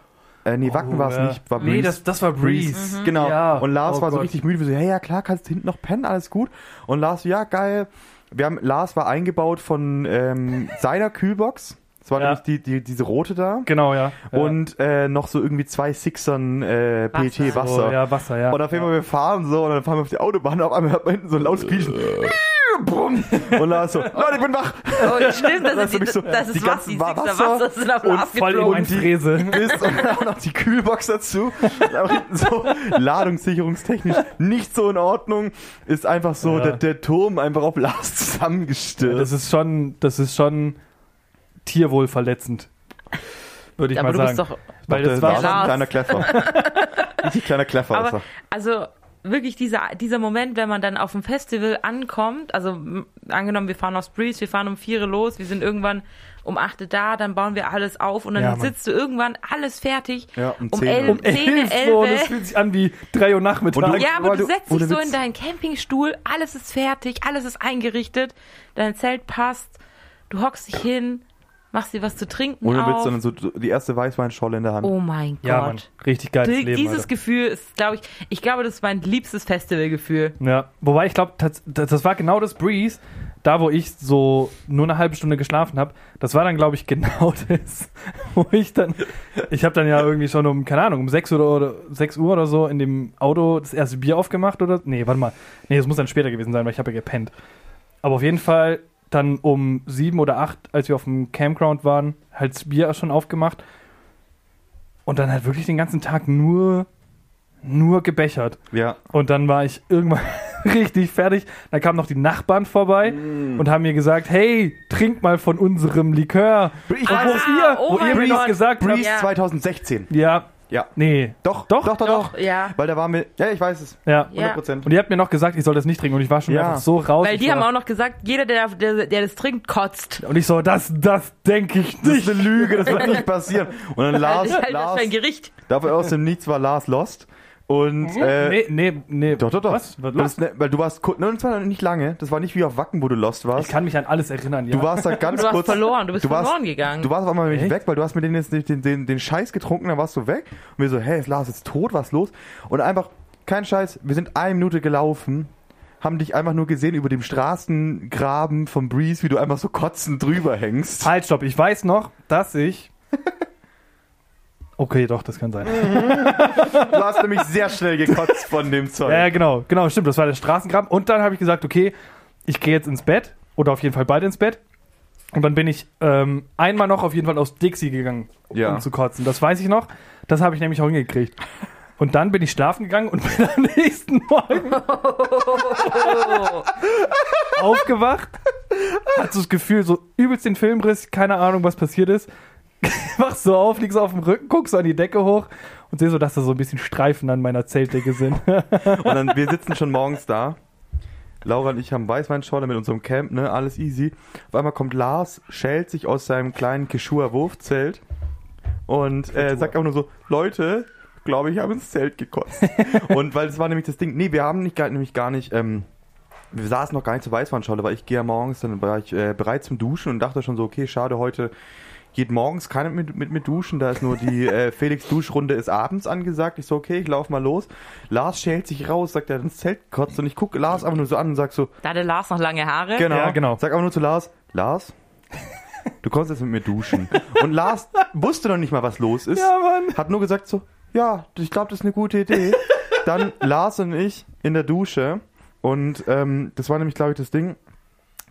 äh, nee, Wacken war es Oh, ja. nicht, war Nee, Breeze. das, das war Breeze. Genau. Ja. Und Lars Oh war so Gott. richtig müde. Wir so, hey, ja klar, kannst du hinten noch pennen, alles gut. Und Lars so, ja, geil. Wir haben, Lars war eingebaut von ähm, seiner Kühlbox. Das war Ja. nämlich die, die, diese rote da. Genau, ja. ja. Und äh, noch so irgendwie zwei Sixern äh, PET Wasser. Wasser. Oh, ja, Wasser, ja. Und auf einmal wir fahren so und dann fahren wir auf die Autobahn und auf einmal hört man hinten so ein lautes Quietschen. Bumm. Und Lars so, Leute, ich bin wach. Oh, stimmt, das, Das ist, die, so, das die ist was, ganzen die Wa- Sixer Wasser Wasser sind auf und voll in geflogen. die Fräse. ist und dann auch noch die Kühlbox dazu. Und so ladungssicherungstechnisch nicht so in Ordnung. Ist einfach so Ja. der, der Turm einfach auf Lars zusammengestürzt. Das ist schon, das ist schon tierwohlverletzend. Würde ich Aber mal du bist sagen. doch. Weil das war schon, ein kleiner Kleffer. Richtig kleiner Kleffer ist Aber er. also wirklich dieser, dieser Moment, wenn man dann auf dem Festival ankommt, also angenommen, wir fahren aus Breeze, wir fahren um vier los, wir sind irgendwann um 8 da, dann bauen wir alles auf und dann Ja, sitzt du irgendwann alles fertig. Ja, um um 10 elf, Uhr. zehn, elf so, und elf. das fühlt sich an wie drei Uhr Nachmittag. Und du- Ja, aber du du- setzt dich so Witz. in deinen Campingstuhl, alles ist fertig, alles ist eingerichtet, dein Zelt passt, du hockst dich hin, machst dir was zu trinken Ohne Witz, auf. sondern so die erste Weißweinscholle in der Hand. oh mein ja, Mann. Gott. Richtig geiles Die- Leben. Dieses Alter. Gefühl ist, glaube ich, ich glaube, das ist mein liebstes Festivalgefühl. Ja, wobei ich glaube, das, das war genau das Breeze, da wo ich so nur eine halbe Stunde geschlafen habe. Das war dann, glaube ich, genau das, wo ich dann, ich habe dann ja irgendwie schon um, keine Ahnung, um 6 Uhr oder 6 Uhr oder so in dem Auto das erste Bier aufgemacht oder, nee, warte mal, nee, das muss dann später gewesen sein, weil ich habe ja gepennt. Aber auf jeden Fall dann um 7 oder 8, als wir auf dem Campground waren, halt das Bier schon aufgemacht und dann halt wirklich den ganzen Tag nur, nur gebechert. Ja. Und dann war ich irgendwann richtig fertig. Dann kamen noch die Nachbarn vorbei Mm. und haben mir gesagt, hey, trink mal von unserem Likör. Ich Und Ah, wo ihr, oh wo ihr mir noch gesagt habt, Breeze Ja. 2016. ja, Ja. nee, Doch, Doch, doch, doch, doch. Doch, ja. Weil da war mir, ja, ich weiß es. ja. Ja. 100%. Und ihr habt mir noch gesagt, ich soll das nicht trinken und ich war schon Ja. einfach so raus. Weil die haben auch noch gesagt, jeder, der, der, der das trinkt, kotzt. und ich so, das, das denke ich Das nicht. ist eine Lüge, das wird nicht passieren. Und dann Lars, das ist halt das Lars ein Gericht. dafür aus dem Nichts war Lars lost. Und, äh, nee, nee, nee. Doch, doch, doch. Was? Was das, ne, weil du warst kurz, ne, und zwar nicht lange. Das war nicht wie auf Wacken, wo du lost Ich warst. kann mich an alles erinnern, ja. Du warst da ganz Du hast kurz. verloren, du bist du warst, verloren gegangen. Du warst auf einmal nämlich weg, weil du hast mit denen jetzt den, den, den Scheiß getrunken, dann warst du weg. Und wir so, hey, ist Lars jetzt tot, was ist los? Und einfach, kein Scheiß, wir sind eine Minute gelaufen, haben dich einfach nur gesehen über dem Straßengraben vom Breeze, wie du einfach so kotzend drüber hängst. halt, stopp. Ich weiß noch, dass ich... Okay, doch, das kann sein. Du hast nämlich sehr schnell gekotzt von dem Zeug. Ja, genau, genau, stimmt. Das war der Straßengraben. Und dann habe ich gesagt, okay, ich gehe jetzt ins Bett oder auf jeden Fall bald ins Bett. Und dann bin ich ähm, einmal noch auf jeden Fall aus Dixie gegangen, Ja. um zu kotzen. Das weiß ich noch. Das habe ich nämlich auch hingekriegt. Und dann bin ich schlafen gegangen und bin am nächsten Morgen aufgewacht. Hat so das Gefühl, so übelst den Filmriss, keine Ahnung, was passiert ist. Wachst so auf, liegst auf dem Rücken, guckst so an die Decke hoch und sehe so, dass da so ein bisschen Streifen an meiner Zeltdecke sind. Und dann, wir sitzen schon morgens da. Laura und ich haben Weißweinschorle mit unserem Camp, ne, alles easy. Auf einmal kommt Lars, schält sich aus seinem kleinen Kishua Wurfzelt und äh, sagt auch nur so, Leute, glaube ich, habe ins Zelt gekotzt. und weil es war nämlich das Ding, nee, wir haben nicht, nämlich gar nicht, ähm, wir saßen noch gar nicht zur Weißweinschorle, weil ich gehe ja morgens, dann war ich äh, bereit zum Duschen und dachte schon so, okay, schade, heute geht morgens keiner mit, mit, mit duschen, da ist nur die äh, Felix-Duschrunde ist abends angesagt. Ich so, okay, ich lauf mal los. Lars schält sich raus, sagt, er ins Zelt gekotzt und ich gucke Lars einfach nur so an und sag so, Da hatte Lars noch lange Haare. genau, Ja, genau. Sag einfach nur zu Lars, Lars, du kommst jetzt mit mir duschen. Und Lars wusste noch nicht mal, was los ist. Mann. Hat nur gesagt so, ja, ich glaube, das ist eine gute Idee. Dann Lars und ich in der Dusche und ähm, das war nämlich, glaube ich, das Ding.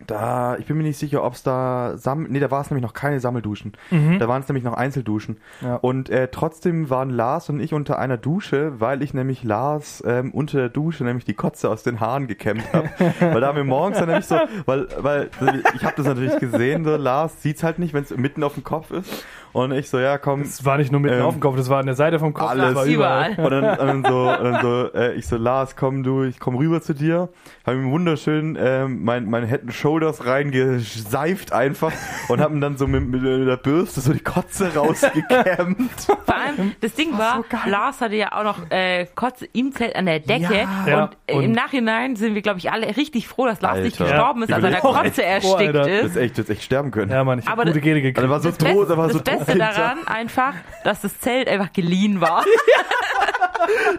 Da, ich bin mir nicht sicher, ob es da Sam nee, da war es nämlich noch keine Sammelduschen. Mhm. Da waren es nämlich noch Einzelduschen. Ja. Und äh, trotzdem waren Lars und ich unter einer Dusche, weil ich nämlich Lars ähm, unter der Dusche nämlich die Kotze aus den Haaren gekämmt habe. weil da haben wir morgens dann nämlich so, weil, weil ich habe das natürlich gesehen, so Lars sieht's halt nicht, wenn es mitten auf dem Kopf ist. Und ich so, ja komm, Das war nicht nur mitten Ähm, auf dem Kopf, das war an der Seite vom Kopf. alles das war überall. Und dann, und dann so, und dann so äh, ich so, Lars, komm du, ich komm rüber zu dir. Habe ihm wunderschön ähm, mein, mein and Shoulders reingeseift einfach und habe ihm dann so mit, mit der Bürste so die Kotze rausgekämmt. Vor allem, das Ding war, Lars hatte ja auch noch äh, Kotze im Zelt an der Decke. Ja. Und, äh, Und- im Nachhinein sind wir, glaube ich, alle richtig froh, dass Lars nicht Alter. gestorben ist, Ja. als er an der Kotze froh, erstickt Alter. Das ist. ist echt, das ist echt sterben können. Ja, Mann, ich hab Aber gute Gene gekriegt. war so Das, tot, da war das so Beste tot hinter. daran einfach, dass das Zelt einfach geliehen war.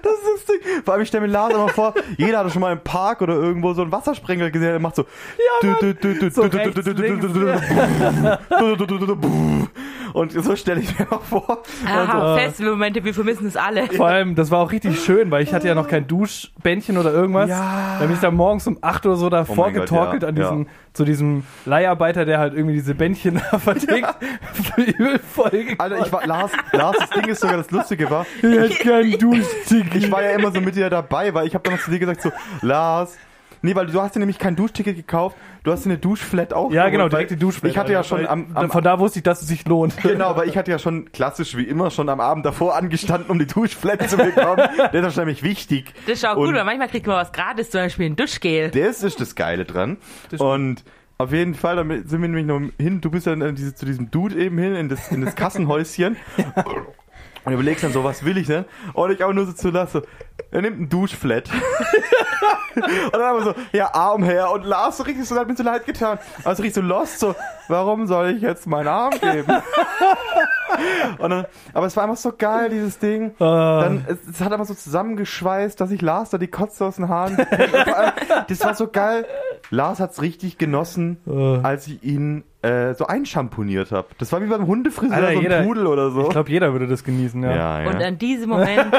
Das ist das Ding. Vor allem, ich stelle mir Lars immer vor, jeder hatte schon mal im Park oder irgendwo so einen Wassersprengel gesehen, der macht so. So rechts, links, Und so stelle ich mir mal vor. Aha, Festivalmomente, wir vermissen es alle. Vor allem, das war auch richtig schön, weil ich hatte ja noch kein Duschbändchen oder irgendwas. Ja. Dann bin ich da morgens um 8 oder so da Oh vorgetorkelt Gott, an ja, diesem, ja. zu diesem Leiharbeiter, der halt irgendwie diese Bändchen da vertickt. Übel voll Alter, ich war, Lars, Lars, das Ding ist sogar das Lustige war, Ich Duschticket. ich war ja immer so mit dir dabei, weil ich habe dann noch zu dir gesagt so, Lars, nee, weil du hast dir nämlich kein Duschticket gekauft, du hast dir eine Duschflat auch Ja, genau, direkt die Duschfläche. Ich hatte ja schon am, am Von da wusste ich, dass es sich lohnt. Genau, weil ich hatte ja schon klassisch wie immer schon am Abend davor angestanden, um die Duschflat zu bekommen. Das ist nämlich wichtig. Das ist auch Und gut, weil manchmal kriegt man was gratis, zum Beispiel ein Duschgel. Das ist das Geile dran. Das Und auf jeden Fall, damit sind wir nämlich noch hin, du bist ja in diese, zu diesem Dude eben hin, in das, in das Kassenhäuschen. Und überlegst dann so, was will ich denn? Und ich auch nur so zu lassen, er nimmt einen Duschflat. und dann haben wir so, ja, Arm her. Und Lars so richtig so, hat mir so leid getan. Also richtig so lost, so, warum soll ich jetzt meinen Arm geben? und dann, aber es war einfach so geil, dieses Ding. Ah. Dann, es, es hat aber so zusammengeschweißt, dass ich Lars da die Kotze aus den Haaren. Allem, das war so geil. Lars hat's richtig genossen, Äh. als ich ihn äh, so einschamponiert habe. Das war wie beim Hundefriseur, Alter, so ein jeder- Pudel oder so. Ich glaube, jeder würde das genießen, ja. ja, ja. Und an diesem Moment,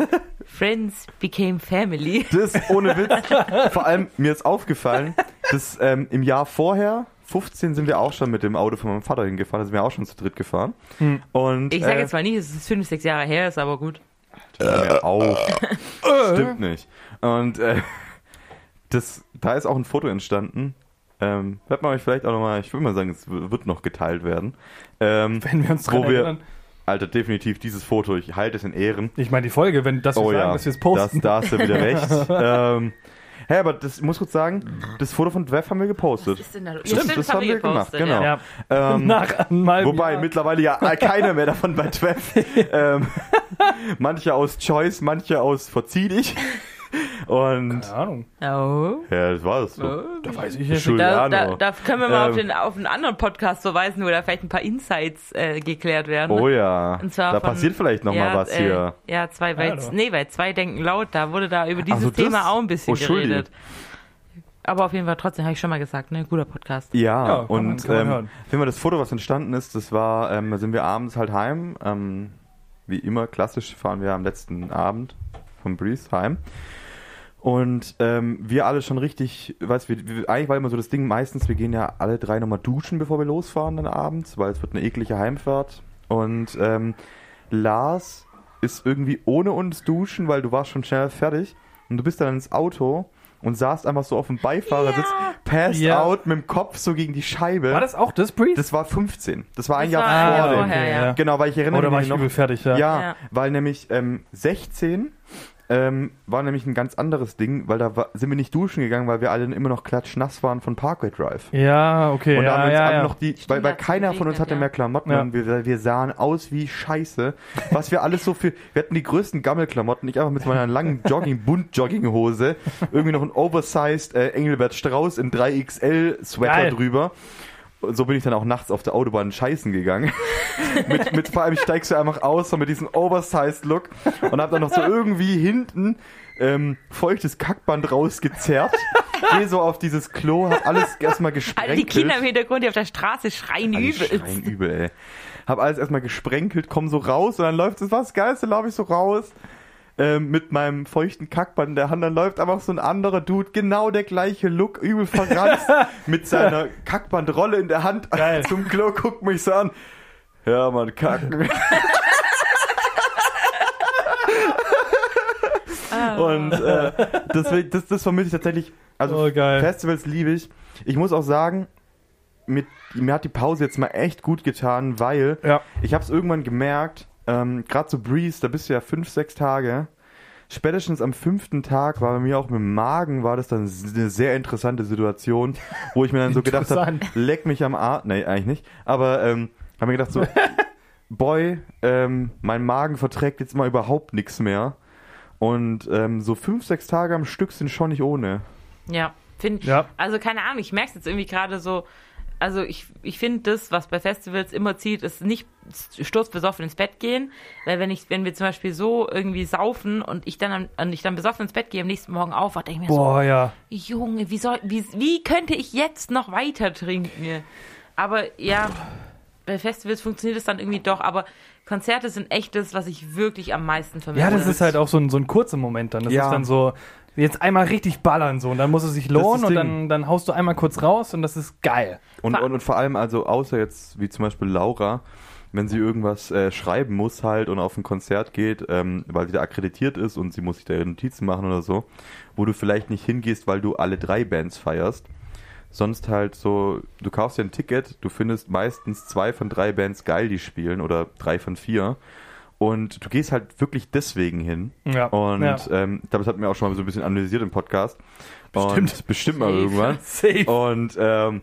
Friends became family. Das ohne Witz. Vor allem, mir ist aufgefallen, dass ähm, im Jahr vorher, 15, sind wir auch schon mit dem Auto von meinem Vater hingefahren. Da sind wir auch schon zu dritt gefahren. Hm. Und, Ich sage äh, jetzt mal nicht, dass es fünf, sechs Jahre her ist, aber gut. Mir auf. Stimmt nicht. Und äh, das, da ist auch ein Foto entstanden. Ähm, wird man euch vielleicht auch nochmal, ich würde mal sagen, es wird noch geteilt werden. Ähm, Wenn wir uns dran Wo wir- erinnern. Alter, definitiv dieses Foto, ich halte es in Ehren. Ich meine, die Folge, wenn das wir Oh sagen, ja, dass wir es das, posten. da hast du wieder recht. ähm, hey, aber das ich muss kurz sagen, das Foto von Dweff haben wir gepostet. Was ist denn da los? Stimmt, das haben wir gemacht, genau. ja. Ähm, Nach einmal. Wobei mittlerweile ja keiner mehr davon bei Treff. ähm, manche aus Choice, manche aus Verzieh dich. Und Keine Ahnung. Oh. ja, das war das so. Oh. Da weiß ich nicht. Da, da, da können wir mal auf, Ähm. den, auf einen anderen Podcast verweisen, wo da vielleicht ein paar Insights äh, geklärt werden. Oh ja, Und zwar da von- passiert vielleicht noch ja, mal was äh, hier. Ja, zwei, weil, Hallo. nee, weil zwei denken laut, da wurde da über dieses so, das- Thema auch ein bisschen Oh, geredet. Aber auf jeden Fall trotzdem habe ich schon mal gesagt, ne, guter Podcast. Ja, Ja, man- und man ähm, wenn wir das Foto, was entstanden ist, das war, ähm, da sind wir abends halt heim. Ähm, wie immer, klassisch fahren wir am letzten Abend vom Breeze heim. Und ähm, wir alle schon richtig, weißt wir, wir, eigentlich war immer so das Ding, meistens, wir gehen ja alle drei nochmal duschen, bevor wir losfahren dann abends, weil es wird eine eklige Heimfahrt. Und ähm, Lars ist irgendwie ohne uns duschen, weil du warst schon schnell fertig. Und du bist dann ins Auto und saßt einfach so auf dem Beifahrersitz, passed Ja. out mit dem Kopf so gegen die Scheibe. War das auch das Priest? Das war 15. Das war ein Das Jahr war vor Jahr dem. vorher, ja. Genau, weil ich erinnere Oder war mich ich noch. fertig, ja. Ja, Ja. weil nämlich ähm, 16 ähm, war nämlich ein ganz anderes Ding, weil da war, sind wir nicht duschen gegangen, weil wir alle immer noch klatschnass waren von Parkway Drive. Ja, okay. Und da ja, haben wir uns ja, alle ja. noch die, Stimmt, weil, weil keiner von uns hatte ja. mehr Klamotten Ja. und wir, wir sahen aus wie Scheiße. Was wir alles so für, wir hatten die größten Gammelklamotten, ich einfach mit meiner langen Jogging, Bunt-Jogginghose, irgendwie noch ein oversized äh, Engelbert Strauß in 3XL-Sweater Geil. drüber. So bin ich dann auch nachts auf der Autobahn scheißen gegangen. mit, mit, vor allem, ich steigst du einfach aus, so mit diesem oversized Look und hab dann noch so irgendwie hinten ähm, feuchtes Kackband rausgezerrt. Geh so auf dieses Klo, hab alles erstmal gesprenkelt. Alter, die Kinder im Hintergrund, die auf der Straße schreien Alle übel. schreien übel, ey. Hab alles erstmal gesprenkelt, komm so raus und dann läuft es was Geilste, laufe ich so raus. Ähm, mit meinem feuchten Kackband in der Hand, dann läuft einfach so ein anderer Dude, genau der gleiche Look, übel verranzt, mit seiner Kackbandrolle in der Hand Geil. zum Klo, guckt mich so an. Ja, man, kacken. Und äh, deswegen, das, das vermisse ich tatsächlich. Also Oh. Festivals liebe ich. Ich muss auch sagen, mit, mir hat die Pause jetzt mal echt gut getan, weil Ja. ich habe es irgendwann gemerkt, ähm, gerade so Breeze, da bist du ja fünf, sechs Tage. Spätestens am fünften Tag war bei mir auch mit dem Magen, war das dann eine sehr interessante Situation, wo ich mir dann so gedacht habe, leck mich am Arsch. Nee, eigentlich nicht. Aber ähm, habe mir gedacht so, Boy, ähm, mein Magen verträgt jetzt mal überhaupt nichts mehr. Und ähm, so fünf, sechs Tage am Stück sind schon nicht ohne. Ja, find, Ja. also keine Ahnung, ich merke es jetzt irgendwie gerade so, also ich, ich finde das, was bei Festivals immer zieht, ist nicht sturzbesoffen ins Bett gehen, weil wenn ich, wenn wir zum Beispiel so irgendwie saufen und ich dann, und ich dann besoffen ins Bett gehe, am nächsten Morgen aufwache, denke ich mir Boah, ja. so, Junge, wie soll, wie, wie könnte ich jetzt noch weiter trinken? Aber ja, bei Festivals funktioniert es dann irgendwie doch, aber Konzerte sind echt das, was ich wirklich am meisten vermisse. Ja, das ist halt auch so ein, so ein kurzer Moment dann. Das Ja. ist dann so, jetzt einmal richtig ballern so und dann muss es sich lohnen und dann, dann haust du einmal kurz raus und das ist geil. Und, und, und vor allem, also außer jetzt, wie zum Beispiel Laura, wenn sie irgendwas äh, schreiben muss halt und auf ein Konzert geht, ähm, weil sie da akkreditiert ist und sie muss sich da ihre Notizen machen oder so, wo du vielleicht nicht hingehst, weil du alle drei Bands feierst. Sonst halt so, du kaufst dir ein Ticket, du findest meistens zwei von drei Bands geil, die spielen oder drei von vier. Und du gehst halt wirklich deswegen hin. Ja. Und ja. ähm, ich glaube, das hat mir auch schon mal so ein bisschen analysiert im Podcast. Bestimmt. Und bestimmt mal Safe. irgendwann. Safe. Und ähm,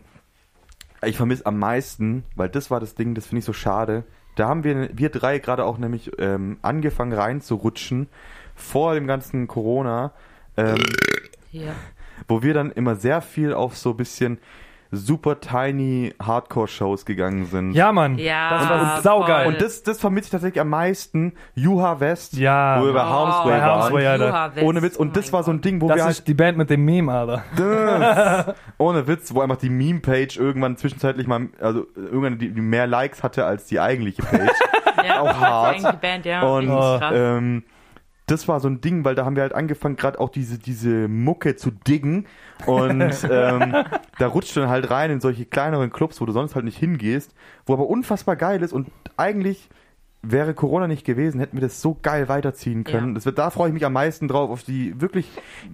ich vermisse am meisten, weil das war das Ding, das finde ich so schade. Da haben wir, wir drei gerade auch nämlich ähm, angefangen reinzurutschen vor dem ganzen Corona, ähm, Hier. wo wir dann immer sehr viel auf so ein bisschen super tiny Hardcore-Shows gegangen sind. Ja, Mann. Ja, Das war voll. saugeil. Und das, das vermisse ich tatsächlich am meisten. Juha West, Ja. wo wir bei Oh, Harmsway bei Harmsway, waren. Alter. Juha West, Ohne Witz. Und oh das war so ein. Ding, wo das wir halt ist die Band mit dem Meme, Alter. Das. Ohne Witz, wo einfach die Meme-Page irgendwann zwischenzeitlich mal, also irgendwann die, die mehr Likes hatte als die eigentliche Page. Ja, Auch das hart. die Band, ja. Und krass. ähm, das war so ein Ding, weil da haben wir halt angefangen, gerade auch diese, diese Mucke zu diggen. Und ähm, da rutscht dann halt rein in solche kleineren Clubs, wo du sonst halt nicht hingehst, wo aber unfassbar geil ist und eigentlich wäre Corona nicht gewesen, hätten wir das so geil weiterziehen können. Ja. Das wird, da freue ich mich am meisten drauf, auf die wirklich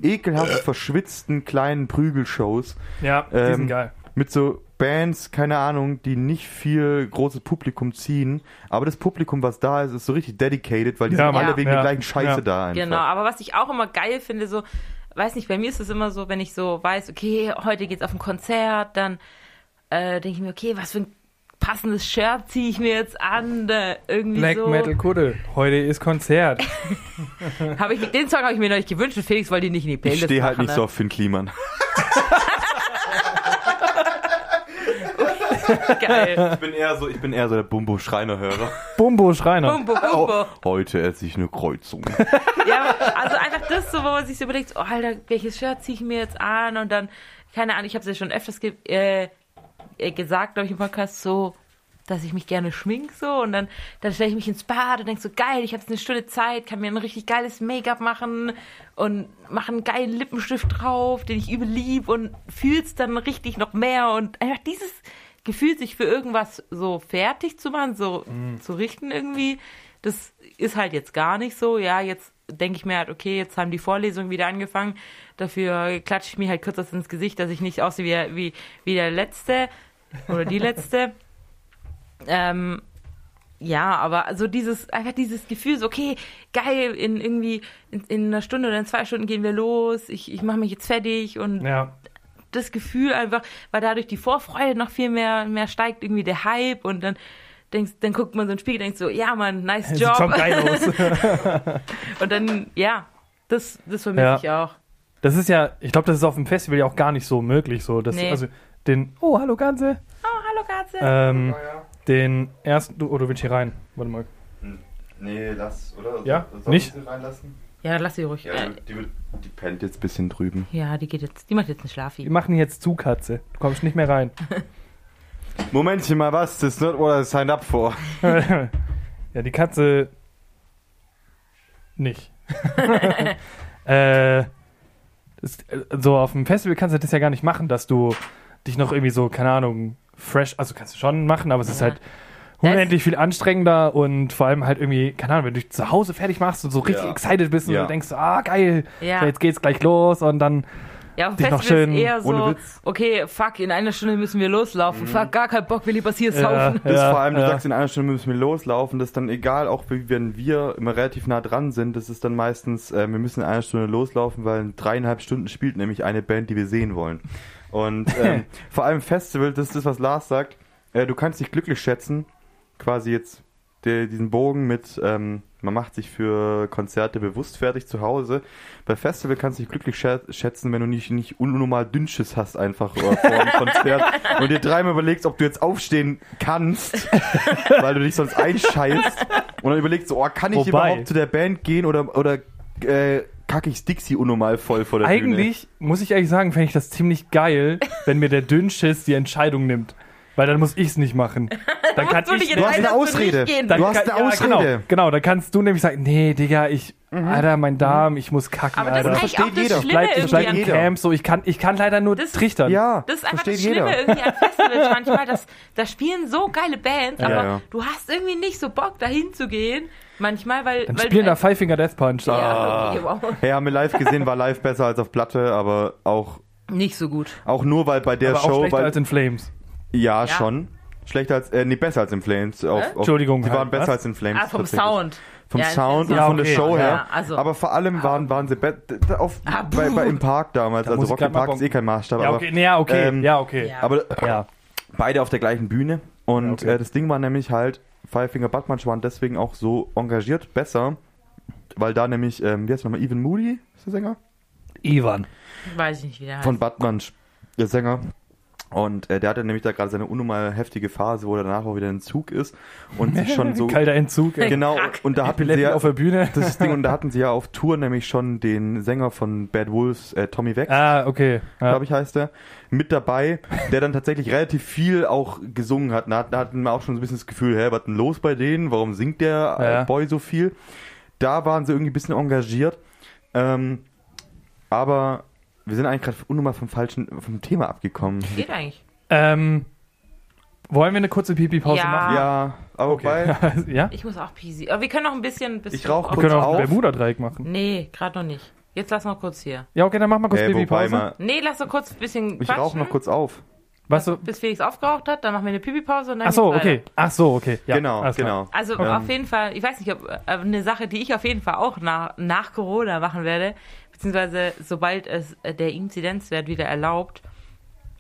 ekelhaft verschwitzten kleinen Prügelshows Ja, die Ähm, sind geil. mit so Bands, keine Ahnung, die nicht viel großes Publikum ziehen, aber das Publikum, was da ist, ist so richtig dedicated, weil die Ja, sind alle wegen Ja. der gleichen Scheiße Ja. da einfach. Genau, aber was ich auch immer geil finde, so, weiß nicht, bei mir ist es immer so, wenn ich so weiß, okay, heute geht's auf ein Konzert, dann äh, denke ich mir, okay, was für ein passendes Shirt ziehe ich mir jetzt an, da irgendwie Black so. Metal Kuddel. Heute ist Konzert. Hab ich, den Song habe ich mir neulich gewünscht und Felix wollte ihn nicht in die Ich Playlist stehe halt machen, nicht so auf Finn Kliman. ne? Geil. Ich bin eher so, ich bin eher so der Bumbo Schreiner-Hörer. Bumbo Schreiner. Bumbo, Bumbo. Heute esse ich eine Kreuzung. Ja, also einfach das so, wo man sich so überlegt, oh Alter, welches Shirt ziehe ich mir jetzt an und dann, keine Ahnung, ich habe es ja schon öfters ge äh, äh, gesagt, glaube ich, im Podcast, so, dass ich mich gerne schmink so und dann, dann stelle ich mich ins Bad und denk so, geil, ich habe jetzt eine Stunde Zeit, kann mir ein richtig geiles Make-up machen und mache einen geilen Lippenstift drauf, den ich übel lieb und fühl's dann richtig noch mehr und einfach dieses Gefühl, sich für irgendwas so fertig zu machen, so zu richten irgendwie, das ist halt jetzt gar nicht so. Ja, jetzt denke ich mir halt, okay, jetzt haben die Vorlesungen wieder angefangen. Dafür klatsche ich mir halt kurz das ins Gesicht, dass ich nicht aussehe wie, wie, wie der Letzte oder die Letzte. ähm, ja, aber also dieses, einfach dieses Gefühl, so, okay, geil, in irgendwie, in, in einer Stunde oder in zwei Stunden gehen wir los, ich, ich mache mich jetzt fertig und Ja. Das Gefühl einfach, weil dadurch die Vorfreude noch viel mehr, mehr steigt, irgendwie der Hype und dann denkst, dann guckt man so ein Spiel und denkt so, ja Mann, nice Sieht Job. schon geil aus. Und dann, ja, das, das vermisse Ja. ich auch. Das ist ja, ich glaube, das ist auf dem Festival ja auch gar nicht so möglich. So, dass, Nee. Also den, oh, hallo Ganze. Oh, hallo Katze. Ähm, den ersten, du, oh, du willst hier rein. Warte mal. Nee, lass, oder? Ja? Soll ich Nicht? sie reinlassen? Ja, lass sie ruhig. äh, die, die pennt jetzt ein bisschen drüben. ja, die geht jetzt, die macht jetzt einen Wir Schlafi. machen jetzt zu, Katze. Du kommst nicht mehr rein. Momentchen mal, was? Das ist not what I signed up for. ja, die Katze nicht. äh, das, äh, so auf dem Festival kannst du das ja gar nicht machen, dass du dich noch irgendwie so, keine Ahnung, fresh, also kannst du schon machen, aber es ist Ja. halt unendlich viel anstrengender und vor allem halt irgendwie, keine Ahnung, wenn du dich zu Hause fertig machst und so richtig Ja. excited bist und Ja. denkst, ah, geil, Ja. jetzt geht's gleich los und dann, Ja, auf Festivals schön eher ohne so, Witz. okay, fuck, in einer Stunde müssen wir loslaufen. Fuck, gar keinen Bock, wir lieber hier Ja. saufen. Das Ja, vor allem, du ja. sagst, in einer Stunde müssen wir loslaufen, das ist dann egal, auch wie wenn wir immer relativ nah dran sind, das ist dann meistens, äh, wir müssen in einer Stunde loslaufen, weil in dreieinhalb Stunden spielt nämlich eine Band, die wir sehen wollen. Und ähm, vor allem Festival, das ist das, was Lars sagt, äh, du kannst dich glücklich schätzen, quasi jetzt der, diesen Bogen mit, ähm, man macht sich für Konzerte bewusst fertig zu Hause. Bei Festival kannst du dich glücklich schä- schätzen, wenn du nicht, nicht unnormal Dünnschiss hast einfach äh, vor dem Konzert und dir dreimal überlegst, ob du jetzt aufstehen kannst, weil du dich sonst einscheißt und dann überlegst du, oh, kann ich Wobei- überhaupt zu der Band gehen oder, oder äh, kacke ich Dixie unnormal voll vor der Bühne? eigentlich, muss ich ehrlich sagen, fände ich das ziemlich geil, wenn mir der Dünnschiss die Entscheidung nimmt. Weil dann muss ich es nicht machen. Dann kann ich, dich Du hast eine Ausrede. nicht gehen dann Du hast kann, eine ja, Ausrede. Genau, genau, dann kannst du nämlich sagen, nee, Digga, ich, Alter, mein Darm, ich muss kacken, Aber das Alter. ist eigentlich auch versteht das jeder. Schlimme Bleib, ich irgendwie bleib an im. Camp, so, ich kann, ich kann leider nur Das- trichtern. Ja, Das ist einfach versteht das Schlimme jeder. irgendwie an Festivals manchmal, dass da spielen so geile Bands, aber ja. du hast irgendwie nicht so Bock, dahin zu gehen. Manchmal, weil. Dann weil spielen du da Five Finger Death Punch. Ja, okay, wow. Hey, haben wir live gesehen, war live besser als auf Platte, aber auch, Nicht so gut. auch nur, weil bei der aber auch Show, schlechter weil, als in Flames. Ja, Ja. schon. Schlechter als, äh, nee, besser als in Flames. Auf, auf, Entschuldigung, Die waren besser was? als in Flames. Ah, vom. Sound. Vom Ja, Sound und Ja, von der. Show her. Ja, also- aber vor allem waren, waren sie auf, Ah, bei, bei, im Park damals. Da also mal Park ist eh kein Maßstab. Ja, aber, okay, nee, ja, okay, ähm, ja, okay. Aber Ja. beide auf der gleichen Bühne. Und Okay. äh, das Ding war nämlich halt, Five Finger Butt Punch waren deswegen auch so engagiert besser, weil da nämlich, ähm, wie heißt nochmal, Even Moody ist der Sänger? Ivan. Weiß ich nicht, wie der heißt. Von Butt Punch, der Sänger. Und äh, der hatte nämlich da gerade seine unnormal heftige Phase, wo er danach auch wieder in Zug ist und sich schon so... Kalter Entzug. ey. Genau, und da hatten sie ja, auf der Bühne. das Ding, und da hatten sie ja auf Tour nämlich schon den Sänger von Bad Wolves, äh, Tommy Vex, Ah, okay. Ja. glaube ich heißt der, mit dabei, der dann tatsächlich relativ viel auch gesungen hat. Da, hat- da hatten wir auch schon so ein bisschen das Gefühl, hä, was denn los bei denen? Warum singt der Ja. äh, Boy so viel? Da waren sie irgendwie ein bisschen engagiert. Ähm, aber wir sind eigentlich gerade unnormal vom falschen, vom Thema abgekommen. Geht eigentlich. Ähm, wollen wir eine kurze Pipi-Pause Ja. machen? Ja, aber Okay. ja? Ich muss auch peasy. Aber wir können noch ein bisschen. bisschen Ich rauch Wir kurz können auch ein. Bermuda-Dreieck machen. Nee, gerade noch nicht. Jetzt lass mal kurz hier. Ja, okay, dann machen wir kurz äh, Pipi-Pause. mal, Nee, lass doch kurz ein bisschen. ich rauche noch kurz auf. Was so? Bis Felix aufgeraucht hat, dann machen wir eine Pipi-Pause und dann. Ach so, okay. Ach so, okay. Ja, genau, genau. Also Ähm. auf jeden Fall, ich weiß nicht, ob äh, eine Sache, die ich auf jeden Fall auch nach, nach Corona machen werde, beziehungsweise sobald es äh, der Inzidenzwert wieder erlaubt,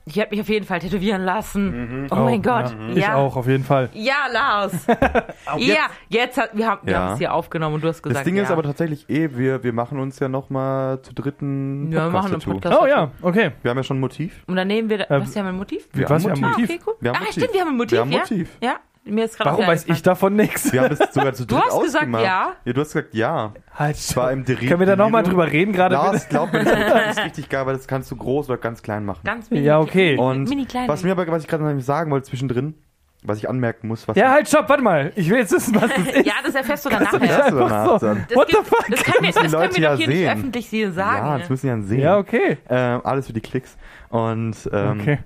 ich werde mich auf jeden Fall tätowieren lassen. Oh, mein Gott. Ja, ich Ja. auch, auf jeden Fall. Ja, Lars. ja, jetzt hat, wir haben wir Ja. haben es hier aufgenommen und du hast gesagt, Das Ding ja. ist aber tatsächlich eh, wir, wir machen uns ja nochmal zu dritten ja, wir machen einen. Podcast. Oh ja, okay. Wir haben ja schon ein Motiv. Und dann nehmen wir, da, Äh, was, wir haben ein Motiv? Wir was, haben wir haben Ah, Motiv? okay, cool. Wir haben ah, Motiv. stimmt, wir haben ein Motiv, Wir haben ja? Motiv. Ja, mir ist gerade Warum weiß ich davon nichts? Wir haben es sogar zu dritt hast gesagt ausgemacht. ja. Ja, du hast gesagt ja. Halt, Zwar im Deri Können wir da nochmal drüber reden gerade? Lars, bitte? glaub mir, das ist richtig geil, weil das kannst du groß oder ganz klein machen. Ganz mini, Ja, okay. Und mini klein. was mir aber, was ich gerade noch sagen wollte zwischendrin, was ich anmerken muss, was Ja, halt, stopp, warte mal. Ich will jetzt wissen, was das ist. ja, das erfährst du dann Kannst du nachher. nicht du einfach danach so. dann? Das What the gibt- fuck? Das können wir, müssen die das können Leute wir ja doch hier nicht sehen. öffentlich hier ja, ne? das müssen die dann sehen. Ja, okay. Ähm, alles für die Klicks. Und ähm, Okay.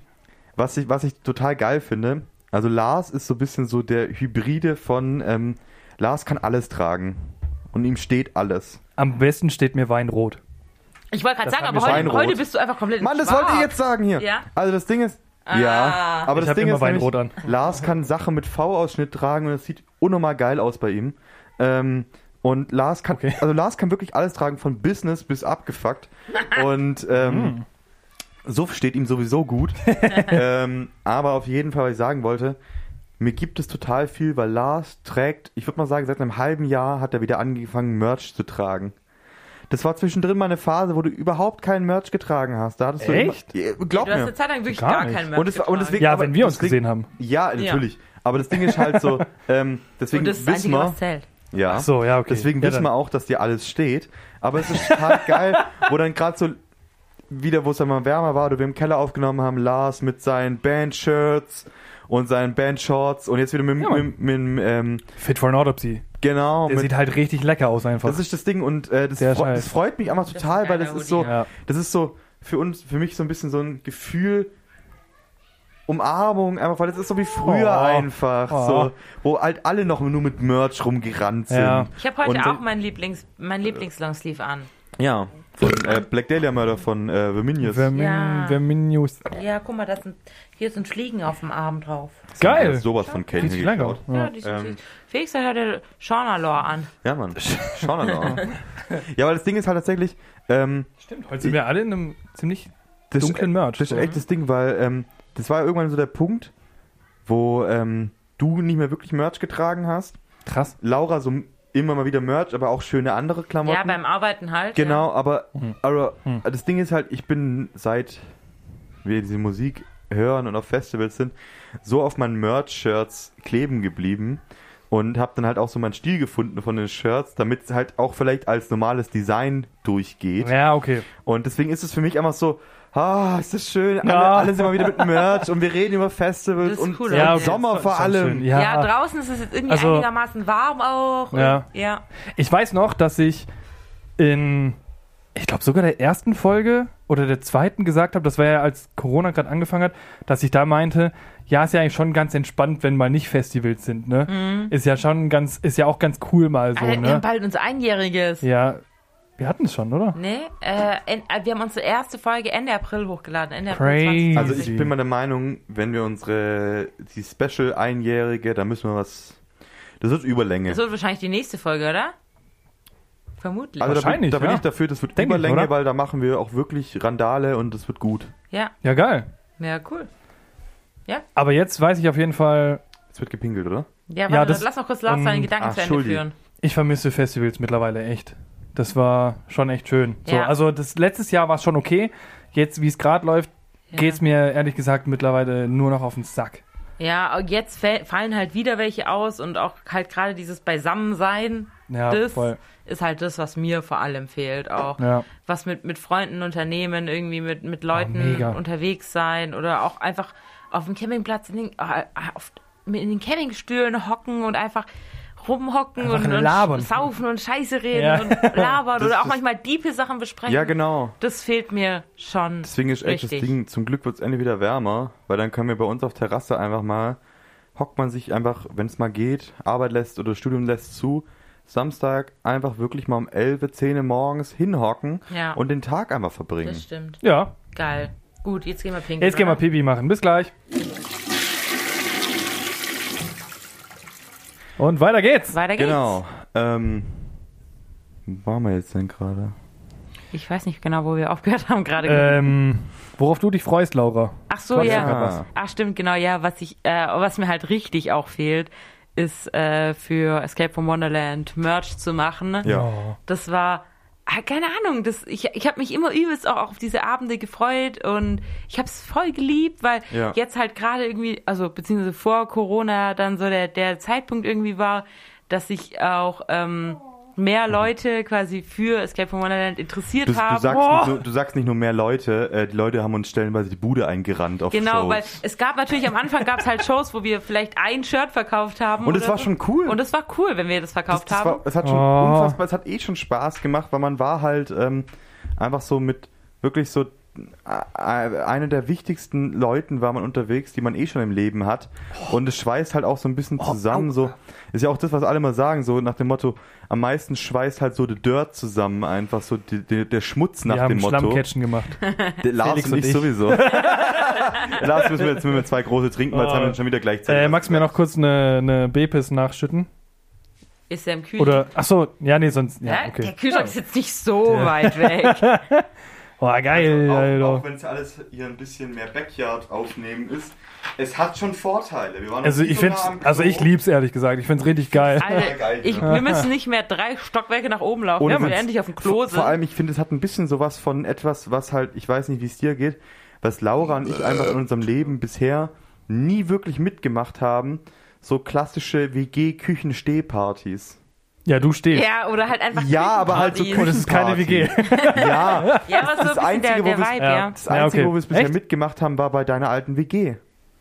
was, ich, was ich total geil finde, also Lars ist so ein bisschen so der Hybride von ähm, Lars kann alles tragen. Und ihm steht alles. Am besten steht mir Wein rot. Ich wollte gerade sagen, aber heute, Weinrot. heute bist du einfach komplett Mann, das schwarz. wollte ich jetzt sagen hier. Ja? Also das Ding ist, Ah. ja, aber Ich das Ding immer ist Weinrot nämlich, an. Lars kann Sachen mit V-Ausschnitt tragen und es sieht unnormal geil aus bei ihm. Ähm, und Lars kann, Okay. also Lars kann wirklich alles tragen, von Business bis abgefuckt. Und ähm, so steht ihm sowieso gut. ähm, aber auf jeden Fall, was ich sagen wollte, mir gibt es total viel, weil Lars trägt, ich würde mal sagen, seit einem halben Jahr hat er wieder angefangen, Merch zu tragen. Das war zwischendrin mal eine Phase, wo du überhaupt keinen Merch getragen hast. Da hattest du Echt? Immer, Ja, glaub Du hast mir. eine Zeit lang wirklich Gar gar, keinen mehr Und es war- und deswegen- Ja, aber wenn wir uns Ding- gesehen haben. Ja, natürlich. Aber das Ding ist halt so, ähm, deswegen Und das ist das wissen Einzige, wir, was zählt. ja, Ach so, ja, okay. deswegen ja, wissen wir auch, dass dir alles steht. Aber es ist total geil, wo dann gerade so wieder, wo es dann mal wärmer war, oder wir im Keller aufgenommen haben, Lars mit seinen Band-Shirts und seinen Band-Shorts und jetzt wieder mit, Ja, mit, mit, mit ähm, Fit for an Autopsy. Genau, Der mit, sieht halt richtig lecker aus einfach. das ist das Ding und äh, das, freu, Scheiß. das freut mich einfach total, ein weil das ist so, ja. das ist so für uns, für mich so ein bisschen so ein Gefühl Umarmung, einfach, weil das ist so wie früher Oh. einfach, Oh. so, wo halt alle noch nur mit Merch rumgerannt sind. Ja. Ich habe heute Und- auch meinen Lieblings, mein Lieblings-Longsleeve an. Ja, von äh, Black Dahlia Murder von äh, The Minions. Vermin, Ja. Verminius. Ja, guck mal, das sind, hier sind Fliegen auf dem Arm drauf. Geil. Sowas von Kane Sieht lecker aus. Ja, die sind Ähm. Felix hat heute Shauna-Lore an. Ja, Mann. Schau mal an. Ja, weil das Ding ist halt tatsächlich, ähm, Stimmt, heute sind wir alle in einem ziemlich das, dunklen Merch. das ist echt das Ding, weil ähm, das war irgendwann so der Punkt, wo ähm, du nicht mehr wirklich Merch getragen hast. Krass. Laura so immer mal wieder Merch, aber auch schöne andere Klamotten. Ja, beim Arbeiten halt. Genau, aber, Mhm. aber Mhm. das Ding ist halt, ich bin seit wir diese Musik hören und auf Festivals sind, so auf meinen Merch-Shirts kleben geblieben und habe dann halt auch so meinen Stil gefunden von den Shirts, damit es halt auch vielleicht als normales Design durchgeht. Ja, okay. Und deswegen ist es für mich einfach so, ah, ist das schön, alle, Ja. alle sind mal wieder mit Merch und wir reden über Festivals Das ist und cool, Ja, Ja, okay. Sommer vor schon allem. Ja. Ja, draußen ist es jetzt irgendwie Also- einigermaßen warm auch. Ja. Und, ja. Ich weiß noch, dass ich in, ich glaube sogar der ersten Folge oder der zweiten gesagt habe, das war ja als Corona gerade angefangen hat, dass ich da meinte, ja, ist ja eigentlich schon ganz entspannt, wenn mal nicht Festivals sind, ne? Ist ja schon ganz, ist ja auch ganz cool mal so, Alter, wir ne? haben bald unser Einjähriges. Ja, wir hatten es schon, oder? Nee, äh, en- äh, wir haben unsere erste Folge Ende April hochgeladen. Ende Crazy. April 2020. Also ich bin mal der Meinung, wenn wir unsere, die Special Einjährige, da müssen wir was, das wird Überlänge. Das wird wahrscheinlich die nächste Folge, oder? Vermutlich. Also da bin, Wahrscheinlich, da bin ja. ich dafür, das wird Denk ich, Überlänge, oder? weil da machen wir auch wirklich Randale und das wird gut. ja, Ja, geil. ja, cool. Aber jetzt weiß ich auf jeden Fall, Es wird gepinkelt, oder? Ja, Ja, warte, das- lass noch kurz Lars ähm, seine Gedanken ach, zu Ende führen. ich vermisse Festivals mittlerweile echt. Das war schon echt schön. So, Ja. Also das letztes Jahr war es schon okay. Jetzt, wie es gerade läuft, Ja. geht's mir ehrlich gesagt mittlerweile nur noch auf den Sack. Ja, und jetzt fallen halt wieder welche aus und auch halt gerade dieses Beisammensein, Ja, das voll. ist halt das, was mir vor allem fehlt auch. Ja. Was mit, mit Freunden unternehmen, irgendwie mit, mit Leuten Oh, unterwegs sein oder auch einfach auf dem Campingplatz in den, äh, auf, in den Campingstühlen hocken und einfach rumhocken Einfach und, und labern. saufen und Scheiße reden Ja. und labern Das oder auch manchmal diepe Sachen besprechen. Ja, genau. Das fehlt mir schon. Deswegen ist echt das. Ding, zum Glück wird es endlich wieder wärmer, weil dann können wir bei uns auf Terrasse einfach mal, hockt man sich einfach, wenn es mal geht, Arbeit lässt oder Studium lässt zu, Samstag einfach wirklich mal um 11, 10 morgens hinhocken Ja. und den Tag einfach verbringen. Das stimmt. Ja, Geil. Gut, jetzt gehen wir pinkeln. jetzt gehen wir? Pipi machen. Bis gleich. Und weiter geht's. Weiter geht's. Genau. Ähm, wo waren wir jetzt denn gerade? Ich weiß nicht genau, wo wir aufgehört haben gerade. Ähm, worauf du dich freust, Laura? Ach so, Quatsch, ja. Ach stimmt, genau, ja. Was ich, äh, was mir halt richtig auch fehlt, ist äh, für Escape from Wonderland Merch zu machen. Ja. Das war, ah, keine Ahnung, das, ich, ich habe mich immer übelst auch auf diese Abende gefreut und ich habe es voll geliebt, weil Ja. jetzt halt gerade irgendwie, also beziehungsweise vor Corona dann so der, der Zeitpunkt irgendwie war, dass sich auch ähm, mehr Leute quasi für Escape from Wonderland interessiert Du, du, haben. sagst Boah. nicht nur, du sagst nicht nur mehr Leute, äh, die Leute haben uns stellenweise die Bude eingerannt auf Genau, Shows. weil es gab natürlich am Anfang gab es halt Shows, wo wir vielleicht ein Shirt verkauft haben. Und es war so. schon cool. Und es war cool, wenn wir das das, verkauft das haben. war, es hat schon Oh. unfassbar, es hat eh schon Spaß gemacht, weil man war halt ähm, einfach so mit wirklich so einer der wichtigsten Leuten war man unterwegs, die man eh schon im Leben hat. Und es schweißt halt auch so ein bisschen zusammen. So ist ja auch das, was alle mal sagen, so nach dem Motto: Am meisten schweißt halt so der Dirt zusammen, einfach so die, die, der Schmutz nach wir haben dem Motto. Schlammcatchen gemacht. Der Lars Felix und ich ich. sowieso. Lars müssen wir jetzt müssen wir zwei große trinken, weil jetzt Oh. haben wir schon wieder gleichzeitig. Äh, magst du mir noch kurz eine, eine Bepis nachschütten? Ist der im Kühlschrank? Oder, ach so, ja, nee, sonst, ja, Hä? Der okay. Kühlschrank ist jetzt nicht so weit weg. Boah, geil, Also auch, Alter. auch wenn es alles hier ein bisschen mehr Backyard aufnehmen ist, es hat schon Vorteile. Wir waren Also ich so find's, nah also ich lieb's ehrlich gesagt. Ich find's richtig geil. Alter, geil, ich, wir müssen nicht mehr drei Stockwerke nach oben laufen, Ohne wir Witz. endlich auf dem Klo vor, sind. vor allem, ich finde, es hat ein bisschen sowas von etwas, was halt, ich weiß nicht, wie es dir geht, was Laura und ich einfach in unserem Leben bisher nie wirklich mitgemacht haben. So klassische WG-Küchen-Stehpartys. Ja, du stehst. ja, oder halt einfach Ja, aber halt so. Und es ist keine WG. Ja, Ja, was so das ein bisschen Einzige, der, wo der Vibe, Ja. ja. das Ja, Einzige, okay. wo wir es bisher Echt? mitgemacht haben, war bei deiner alten WG.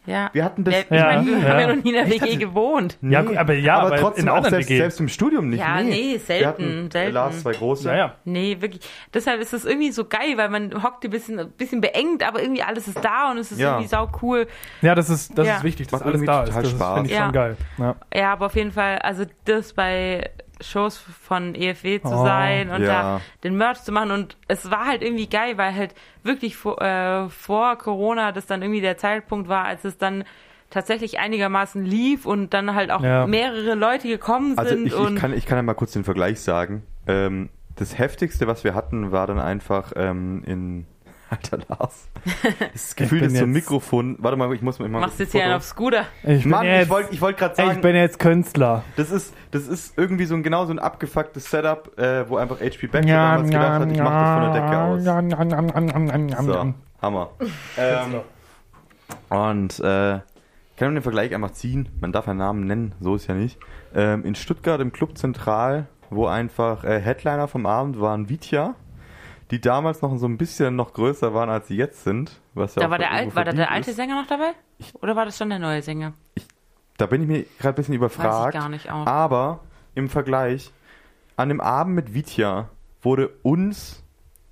Ja. Wir hatten das. Ja, ich Ja, meine, wir ja. haben ja noch nie in der? WG gewohnt. Ja, gut, aber ja, aber trotzdem in auch selbst, WG. selbst im Studium nicht. Ja, nee, selten, Wir hatten selten. Lars zwei große. Ja, ja. Nee, wirklich. Deshalb ist es irgendwie so geil, weil man hockt ein bisschen, ein bisschen beengt, aber irgendwie alles ist da und es ist Ja. irgendwie sau cool. Ja, das ist, das Ja. ist wichtig, dass Macht alles da ist. Das finde ich Ja. schon geil. Ja. Ja, aber auf jeden Fall, also das bei Shows von EFW zu Oh. sein und Ja. da den Merch zu machen und es war halt irgendwie geil, weil halt wirklich vor, äh, vor Corona das dann irgendwie der Zeitpunkt war, als es dann tatsächlich einigermaßen lief und dann halt auch Ja. mehrere Leute gekommen Also sind ich, und ich, kann, ich kann ja mal kurz den Vergleich sagen. Ähm, das heftigste, was wir hatten, war dann einfach ähm, in Alter Lars. Das Gefühl ist so ein jetzt- Mikrofon. Warte mal, ich muss mal. machst jetzt hier einen auf Scooter. Ich bin Mann, jetzt, ich wollte ich wollt gerade sagen, ich bin jetzt Künstler. das ist, das ist irgendwie so ein genau so ein abgefucktes Setup, äh, wo einfach HP Baxter damals gedacht hat, ich mach das von der Decke aus. So, Hammer. ähm, und äh, kann man den Vergleich einfach ziehen? Man darf einen Namen nennen, so ist ja nicht. Ähm, in Stuttgart im Club Zentral, wo einfach äh, Headliner vom Abend waren Vitya, die damals noch so ein bisschen noch größer waren, als sie jetzt sind. Was ja Da auch war der, Alt, war da der alte ist. Sänger noch dabei? Oder war das schon der neue Sänger? Da bin ich mir gerade ein bisschen überfragt. gar nicht auch. Aber im Vergleich, an dem Abend mit Vitya wurde uns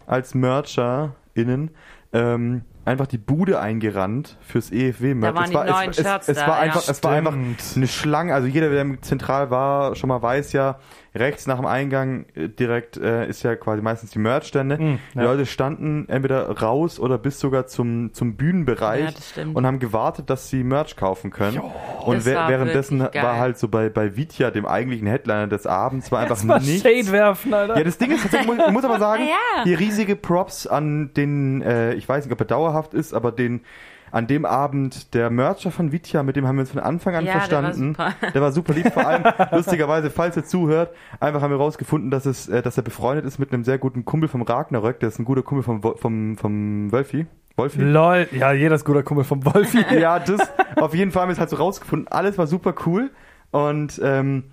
als MercherInnen ähm, einfach die Bude eingerannt fürs EFW-Merch. Da waren es die war, neuen es, es, Shirts es, da, war ja. einfach, es war einfach eine Schlange. Also jeder, der im zentral war, schon mal weiß ja, rechts nach dem Eingang äh, direkt äh, ist ja quasi meistens die Merchstände. Mm, Die ja. Leute standen entweder raus oder bis sogar zum, zum Bühnenbereich Ja, das stimmt. und haben gewartet, dass sie Merch kaufen können. und Das wär- war währenddessen war halt so bei, bei Vitya, dem eigentlichen Headliner des Abends, war einfach war nichts. Shade werfen, Alter. Ja, das Ding ist, tatsächlich, muss- ich muss aber sagen, Ja. hier riesige Props an den, äh, ich weiß nicht, ob er dauerhaft ist, aber den, an dem Abend der Mercher von Vitya, mit dem haben wir uns von Anfang an Ja, der war verstanden. super. Der war super lieb, vor allem, lustigerweise, falls er zuhört, einfach haben wir rausgefunden, dass es, äh, dass er befreundet ist mit einem sehr guten Kumpel vom Ragnarök, der ist ein guter Kumpel vom, vom, vom Wölfi. Wolfi? Lol. Ja, jeder ist guter Kumpel vom Wolfi. ja, das auf jeden Fall haben wir es halt so rausgefunden. Alles war super cool. Und ähm,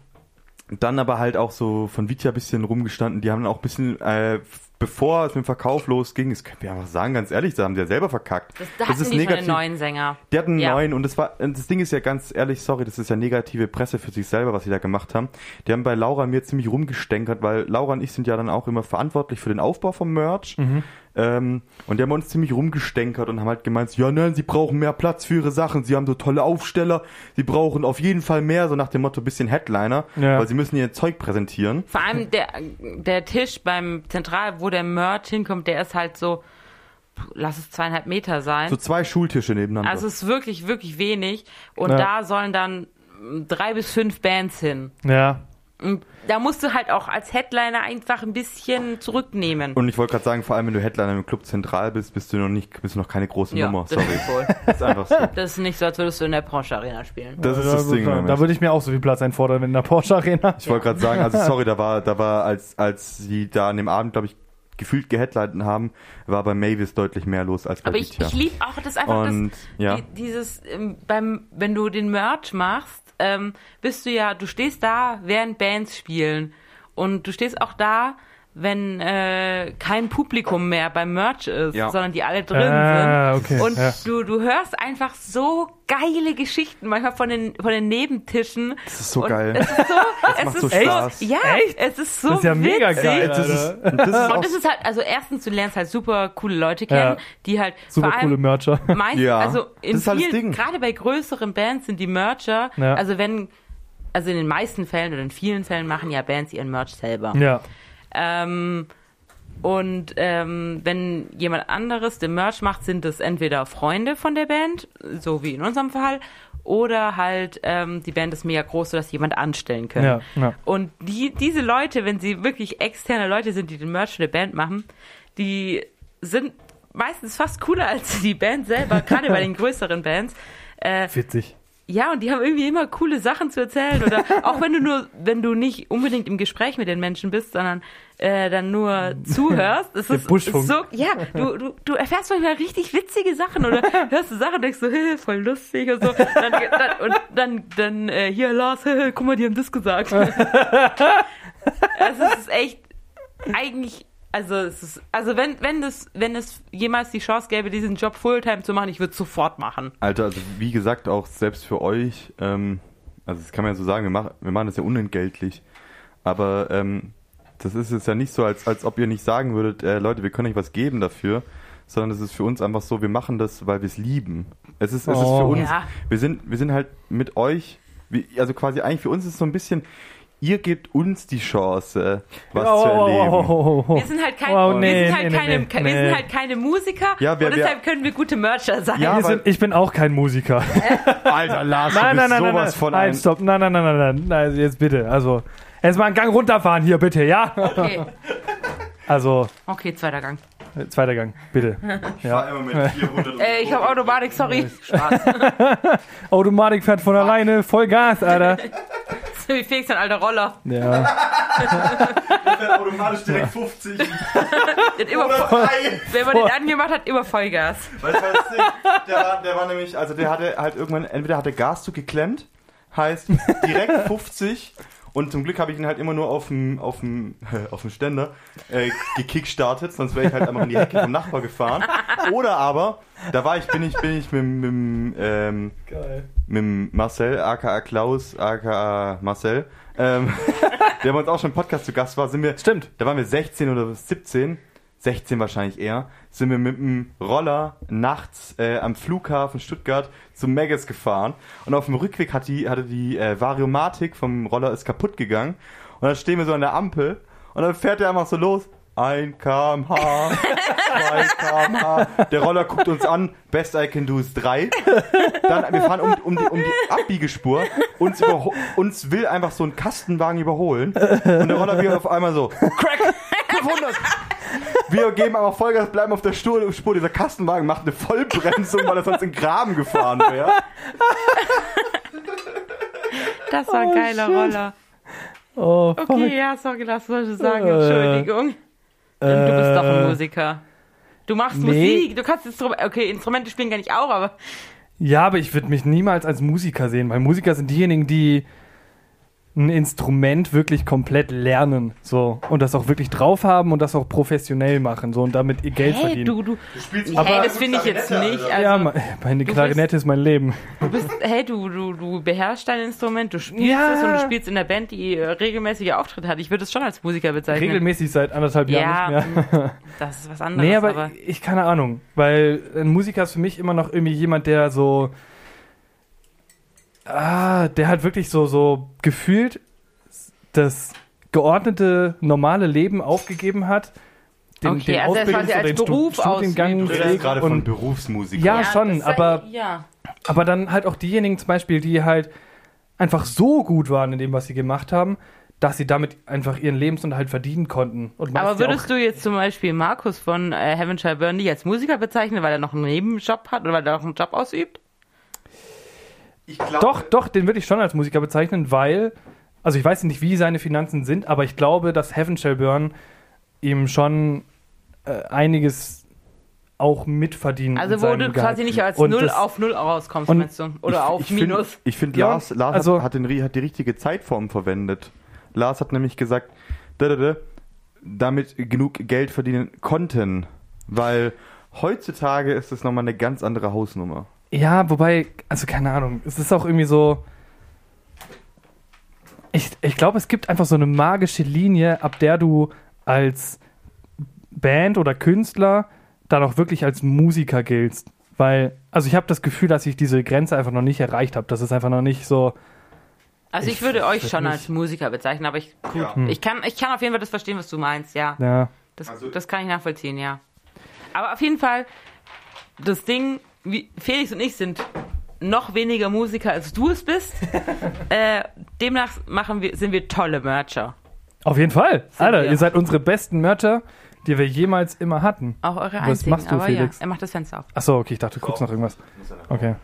dann aber halt auch so von Vitya ein bisschen rumgestanden. Die haben dann auch ein bisschen, äh, bevor es mit dem Verkauf losging, das können wir einfach sagen, ganz ehrlich, da haben die ja selber verkackt. Das, da hatten die schon einen neuen Sänger. Die hatten einen Ja. neuen und das war, und das Ding ist ja ganz ehrlich, sorry, das ist ja negative Presse für sich selber, was sie da gemacht haben. Die haben bei Laura mir ziemlich rumgestänkert, weil Laura und ich sind ja dann auch immer verantwortlich für den Aufbau vom Merch. Ähm, und die haben uns ziemlich rumgestänkert und haben halt gemeint, ja nein, sie brauchen mehr Platz für ihre Sachen, sie haben so tolle Aufsteller, sie brauchen auf jeden Fall mehr, so nach dem Motto bisschen Headliner, Ja. weil sie müssen ihr Zeug präsentieren. Vor allem der, der Tisch beim Zentral, wo der Merch hinkommt, der ist halt so, lass es zweieinhalb Meter sein. So zwei Schultische nebeneinander. Also es ist wirklich, wirklich wenig. Und Ja. da sollen dann drei bis fünf Bands hin. Ja. Da musst du halt auch als Headliner einfach ein bisschen zurücknehmen. und ich wollte gerade sagen, vor allem wenn du Headliner im Club Zentral bist, bist du noch nicht, bist du noch keine große ja, Nummer. das Sorry. ist wohl. Das ist einfach so. Das ist nicht so, als würdest du in der Porsche Arena spielen. Das ist Ja, das gut, Ding. Moment. Da würde ich mir auch so viel Platz einfordern in der Porsche Arena. Ich wollte gerade sagen, also sorry, da war, da war, als, als sie da an dem Abend, glaube ich, gefühlt geheadlined haben, war bei Mavis deutlich mehr los als bei Aber ich, ich liebe auch das einfach, Und, das, ja. die, dieses, ähm, beim, wenn du den Merch machst, ähm, bist du ja, du stehst da, während Bands spielen. Und du stehst auch da, wenn äh, kein Publikum mehr beim Merch ist, Ja. sondern die alle drin Ah, sind. okay, Und ja. du, du hörst einfach so geile Geschichten, manchmal von den, von den Nebentischen. Das ist so Und geil. Es ist so, es macht ist so so, Spaß. ja, Echt? es ist so Das ist ja mega witzig. geil. das ist, Alter. und das ist Und es ist halt, also erstens, du lernst halt super coole Leute kennen, Ja. die halt Super vor allem coole Mercher. meist, Ja, also in das ist halt das vielen, Ding. gerade bei größeren Bands sind die Mercher, Ja. also wenn, also in den meisten Fällen oder in vielen Fällen machen ja Bands ihren Merch selber. Ja. Ähm, und ähm, wenn jemand anderes den Merch macht, sind es entweder Freunde von der Band, so wie in unserem Fall, oder halt ähm, die Band ist mega groß, sodass jemand anstellen können. Ja, ja. Und die, diese Leute, wenn sie wirklich externe Leute sind, die den Merch für die Band machen, die sind meistens fast cooler als die Band selber, gerade bei den größeren Bands. Äh, Witzig. Ja, und die haben irgendwie immer coole Sachen zu erzählen. Oder auch wenn du nur, wenn du nicht unbedingt im Gespräch mit den Menschen bist, sondern äh, dann nur zuhörst, ist es Buschfunk. so, ja, du, du, du erfährst manchmal richtig witzige Sachen oder hörst du Sachen und denkst so, hey, voll lustig und so. Dann, dann, und dann, dann äh, hier, Lars, hey, guck mal, die haben das gesagt. also es ist echt eigentlich, Also es ist, also wenn, wenn es, wenn es jemals die Chance gäbe, diesen Job Fulltime zu machen, ich würde es sofort machen. Alter, also wie gesagt, auch selbst für euch, ähm, also das kann man ja so sagen, wir, mach, wir machen das ja unentgeltlich. Aber ähm, das ist jetzt ja nicht so, als, als ob ihr nicht sagen würdet, äh, Leute, wir können euch was geben dafür, sondern es ist für uns einfach so, wir machen das, weil wir es lieben. Es ist, es ist Oh. für uns, Ja. wir sind, wir sind halt mit euch, wie, also quasi eigentlich für uns ist es so ein bisschen, ihr gebt uns die Chance, was Oh, zu erleben. oh, oh, oh. Wir sind halt, kein, Wow, wir nee, sind halt, nee, keine, nee, wir nee. sind halt keine Musiker Ja, wir- und deshalb können wir gute Mercher sein. Ja, Wir sind, ich bin auch kein Musiker. Alter, Lars, du Nein, bist nein, nein, nein, sowas nein. von Nein, ein... stopp. Nein, nein, nein, nein, nein. nein. Jetzt bitte. Also, jetzt mal einen Gang runterfahren hier, bitte, ja? Okay. Also, okay, zweiter Gang. Zweiter Gang, bitte. Ja. immer mit 400 Äh, ich habe Automatik, sorry. Spaß. Automatik fährt von alleine, voll Gas, Alter. So wie Felix ein alter Roller. Ja. automatisch direkt 50 Der hat immer, wenn man den angemacht hat, immer Vollgas. Weißt du, was das Ding? Der war, der war nämlich, also der hatte halt irgendwann, entweder hat der Gaszug geklemmt, heißt direkt 50 und zum Glück habe ich ihn halt immer nur auf dem, auf dem, auf dem Ständer äh, gekickstartet, sonst wäre ich halt einfach in die Hecke vom Nachbar gefahren. Oder aber, da war ich, bin ich, bin ich mit, mit, ähm, Geil. mit dem Marcel, aka Klaus, aka Marcel, ähm, der bei uns auch schon im Podcast zu Gast war, sind wir, Stimmt. da waren wir 16 oder 17, 16 wahrscheinlich eher, sind wir mit dem Roller nachts äh, am Flughafen Stuttgart zum Megas gefahren und auf dem Rückweg hat die, hatte die äh, Variomatik vom Roller ist kaputt gegangen und dann stehen wir so an der Ampel und dann fährt er einfach so los. 1 kmh, 2 kmh. Der Roller guckt uns an. Best I can do ist 3. Dann, wir fahren um, um, die, um die Abbiegespur. Uns, uns will einfach so ein Kastenwagen überholen. Und der Roller wird auf einmal so. Crack! 500! Wir geben aber Vollgas, bleiben auf der Spur. Spur. Dieser Kastenwagen macht eine Vollbremsung, weil er sonst in den Graben gefahren wäre. Das war ein Oh, geiler shit. Roller. Oh, fuck. Okay, ja, sorry, das sollte ich sagen. Äh, Entschuldigung. du bist doch ein Äh, Musiker. Du machst nee. Musik, du kannst Instrumente, okay, Instrumente spielen kann ich auch, aber Ja, aber ich würde mich niemals als Musiker sehen, weil Musiker sind diejenigen, die ein Instrument wirklich komplett lernen, so und das auch wirklich drauf haben und das auch professionell machen, so und damit ihr Geld hey, verdienen. du, du, spielst hey, das finde ich jetzt nicht. Also, ja, me- meine du Klarinette ist mein Leben. du bist, hey, du, du, du beherrschst dein Instrument, du spielst Ja. es und du spielst in der Band, die äh, regelmäßige Auftritte hat. Ich würde es schon als Musiker bezeichnen. Regelmäßig seit anderthalb Ja, Jahren nicht mehr. Das ist was anderes, Nee, aber, aber, ich keine Ahnung, weil ein Musiker ist für mich immer noch irgendwie jemand, der so ah, der halt wirklich so so gefühlt das geordnete normale Leben aufgegeben hat, den, Okay, den also Ausbildungs- oder als den Beruf Studiengang. Du redest gerade von und Berufsmusik. Ja, schon, aber- ja. aber dann halt auch diejenigen zum Beispiel, die halt einfach so gut waren in dem, was sie gemacht haben, dass sie damit einfach ihren Lebensunterhalt verdienen konnten. Aber ja würdest du jetzt zum Beispiel Markus von äh, Heaven Shall Burn nicht als Musiker bezeichnen, weil er noch einen Nebenjob hat oder weil er noch einen Job ausübt? Ich glaube, Doch, doch, den würde ich schon als Musiker bezeichnen, weil, also ich weiß nicht, wie seine Finanzen sind, aber ich glaube, dass Heaven Shall Burn ihm schon äh, einiges auch mitverdienen. Also wo du Gehalt. quasi nicht als Und Null das- auf Null rauskommst, und meinst du? Oder ich, auf ich Minus. Find, ich finde, Ja, Lars, Lars also- hat, hat, den, hat die richtige Zeitform verwendet. Lars hat nämlich gesagt, da, da, da, damit genug Geld verdienen konnten. Weil heutzutage ist das nochmal eine ganz andere Hausnummer. Ja, wobei, also keine Ahnung, es ist auch irgendwie so. Ich, ich glaube, es gibt einfach so eine magische Linie, ab der du als Band oder Künstler dann auch wirklich als Musiker giltst. Weil, also ich habe das Gefühl, dass ich diese Grenze einfach noch nicht erreicht habe. Das ist einfach noch nicht so. Also ich, Ich würde euch schon nicht- als Musiker bezeichnen, aber ich, gut, Ja. ich, kann, ich kann auf jeden Fall das verstehen, was du meinst, ja. Ja. Das, Also- das kann ich nachvollziehen, ja. Aber auf jeden Fall, das Ding, wie, Felix und ich sind noch weniger Musiker, als du es bist. äh, demnach machen wir, sind wir tolle Mercher. Auf jeden Fall. Alter, wir. ihr seid unsere besten Mercher, die wir jemals immer hatten. Auch eure Was einzigen. machst du, aber Felix? ja, er macht das Fenster auf. Achso, okay, ich dachte, du guckst noch irgendwas. Okay.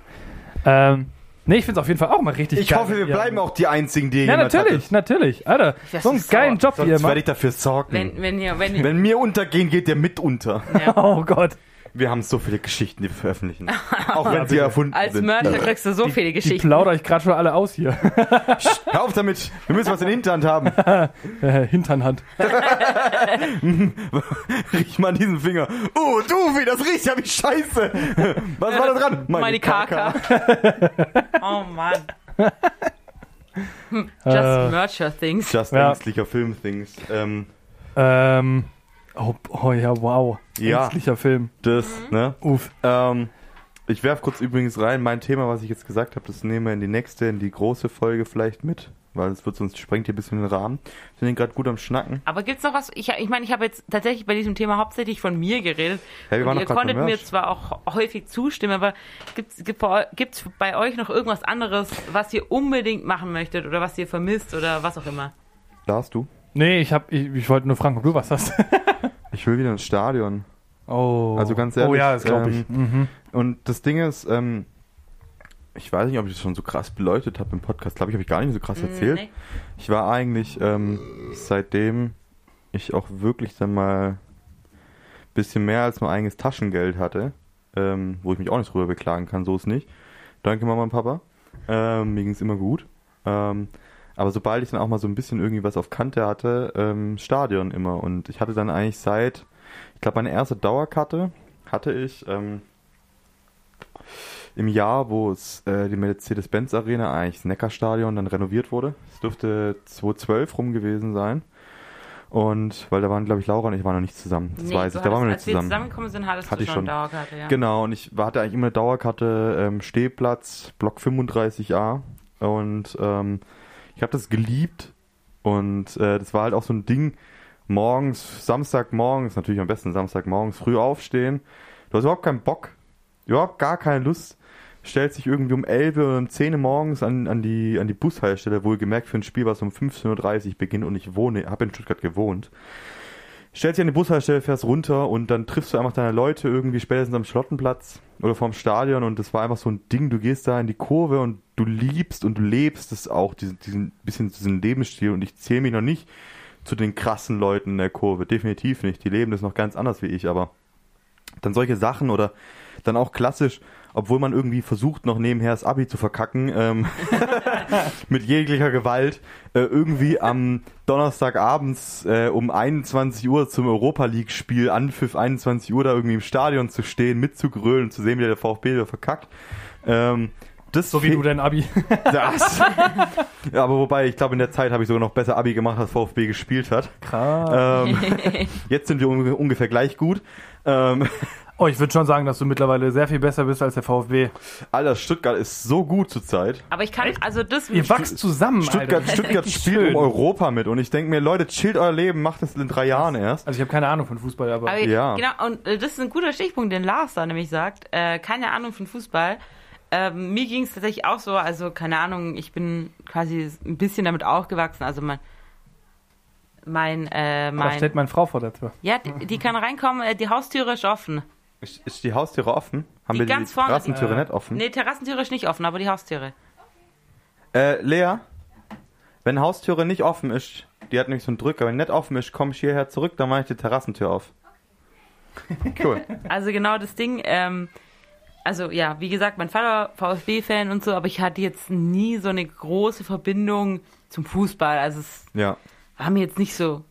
Ähm, nee, ich finde es auf jeden Fall auch mal richtig Ich geil. hoffe, wir Ja. bleiben auch die Einzigen, die ihr Ja, natürlich, hattet. natürlich. Alter, so einen so geilen Job, wie ihr Sonst werde macht. ich dafür sorgen. Wenn, wenn ihr, wenn ihr, Wenn mir untergehen, geht der mit unter. ja. Oh Gott. Wir haben so viele Geschichten, die wir veröffentlichen. Auch wenn sie erfunden Als sind. Mercher kriegst du so viele Die Geschichten. plaudere ich gerade schon alle aus hier. Hör auf damit! Wir müssen was in der Hinterhand haben. Äh, Hinternhand. Riech mal an diesen Finger. Oh, Duvi, das riecht ja wie Scheiße. Was war da dran? Meine Kaka. oh Mann. Just Äh. Mercher Things. Just Ja. ängstlicher Film-Things. Ähm, Ähm, oh, oh ja, wow. Ja. Ängstlicher Film. das, Mhm. ne? Uff. Ähm, ich werf kurz übrigens rein, mein Thema, was ich jetzt gesagt habe, das nehmen wir in die nächste, in die große Folge vielleicht mit, weil es wird sonst sprengt hier ein bisschen den Rahmen. Wir sind gerade gut am Schnacken. Aber gibt's noch was? Ich, ich meine, ich habe jetzt tatsächlich bei diesem Thema hauptsächlich von mir geredet. Hey, wir waren und ihr konntet mir zwar auch häufig zustimmen, aber gibt's gibt gibt's bei euch noch irgendwas anderes, was ihr unbedingt machen möchtet oder was ihr vermisst oder was auch immer? Lars, du? Nee, ich, hab, ich, ich wollte nur fragen, ob du was hast. Ich will wieder ins Stadion. Oh. Also ganz Oh ehrlich, ja, das glaube ich. ähm, Mhm. Und das Ding ist, ähm, ich weiß nicht, ob ich das schon so krass beleuchtet habe im Podcast. Glaube ich, habe ich gar nicht so krass erzählt. Nee. Ich war eigentlich, ähm, seitdem ich auch wirklich dann mal ein bisschen mehr als mein eigenes Taschengeld hatte, ähm, wo ich mich auch nicht drüber beklagen kann, so ist nicht. Danke Mama und Papa. Ähm, mir ging es immer gut. Ähm, aber sobald ich dann auch mal so ein bisschen irgendwie was auf Kante hatte, ähm, Stadion immer. Und ich hatte dann eigentlich seit, ich glaube, meine erste Dauerkarte hatte ich ähm, im Jahr, wo es äh, die Mercedes-Benz Arena, eigentlich das Neckarstadion, dann renoviert wurde. Es dürfte 2012 rum gewesen sein. Und weil da waren, glaube ich, Laura und ich waren noch nicht zusammen. Das Nee, weiß ich. Da waren wir nicht als wir zusammen. zusammengekommen sind, hattest Hatte du ich schon schon. Dauerkarte, ja. Genau, und ich hatte eigentlich immer eine Dauerkarte, ähm, Stehplatz, Block 35a. Und ähm, ich habe das geliebt. Und äh, das war halt auch so ein Ding, morgens, Samstagmorgens, natürlich am besten Samstagmorgens, früh aufstehen. Du hast überhaupt keinen Bock, überhaupt gar keine Lust. Stellt sich irgendwie um 11 oder um 10 Uhr morgens an, an die, an die Bushaltestelle, wohlgemerkt für ein Spiel, was um 15.30 Uhr beginnt und ich wohne, habe in Stuttgart gewohnt. Stellst dich an die Bushaltestelle, fährst runter und dann triffst du einfach deine Leute irgendwie spätestens am Schlottenplatz oder vorm Stadion und das war einfach so ein Ding, du gehst da in die Kurve und du liebst und du lebst es auch, diesen, diesen bisschen diesen Lebensstil. Und ich zähle mich noch nicht zu den krassen Leuten in der Kurve, definitiv nicht, die leben das noch ganz anders wie ich, aber dann solche Sachen oder dann auch klassisch, obwohl man irgendwie versucht, noch nebenher das Abi zu verkacken, ähm, mit jeglicher Gewalt, äh, irgendwie am Donnerstagabends äh, um 21 Uhr zum Europa League-Spiel, Anpfiff 21 Uhr, da irgendwie im Stadion zu stehen, mitzugrölen zu sehen, wie der VfB wieder verkackt. Ähm, das So wie du dein Abi. das. ja, aber wobei, ich glaube, in der Zeit habe ich sogar noch besser Abi gemacht, als VfB gespielt hat. Krass. Ähm, jetzt sind wir unge- ungefähr gleich gut. Ähm, Oh, ich würde schon sagen, dass du mittlerweile sehr viel besser bist als der VfB. Alter, Stuttgart ist so gut zurzeit. Aber ich kann, also das, Ihr wachst zusammen, Stuttgart, Alter. Stuttgart spielt Schön. um Europa mit und ich denke mir, Leute, chillt euer Leben, macht das in drei Jahren erst. Also ich habe keine Ahnung von Fußball, aber, Aber Ja. genau, und äh, das ist ein guter Stichpunkt, den Lars da nämlich sagt. Äh, keine Ahnung von Fußball. Ähm, mir ging es tatsächlich auch so, also keine Ahnung, ich bin quasi ein bisschen damit aufgewachsen. Also mein, mein, äh, da mein, steht meine Frau vor der Tür. ja, die, die kann reinkommen, äh, die Haustüre ist offen. Ist, ist die Haustüre offen? Haben Die wir die ganz vorne, die- Terrassentüre Äh, nicht offen? Nee, Terrassentüre ist nicht offen, aber die Haustüre. Äh, Lea, wenn Haustüre nicht offen ist, die hat nämlich so einen Drücker, wenn nicht offen ist, komm ich hierher zurück, dann mache ich die Terrassentür auf. Cool. Also genau das Ding, ähm, also ja, wie gesagt, mein Vater VfB-Fan und so, aber ich hatte jetzt nie so eine große Verbindung zum Fußball. Also es Ja. war mir jetzt nicht so,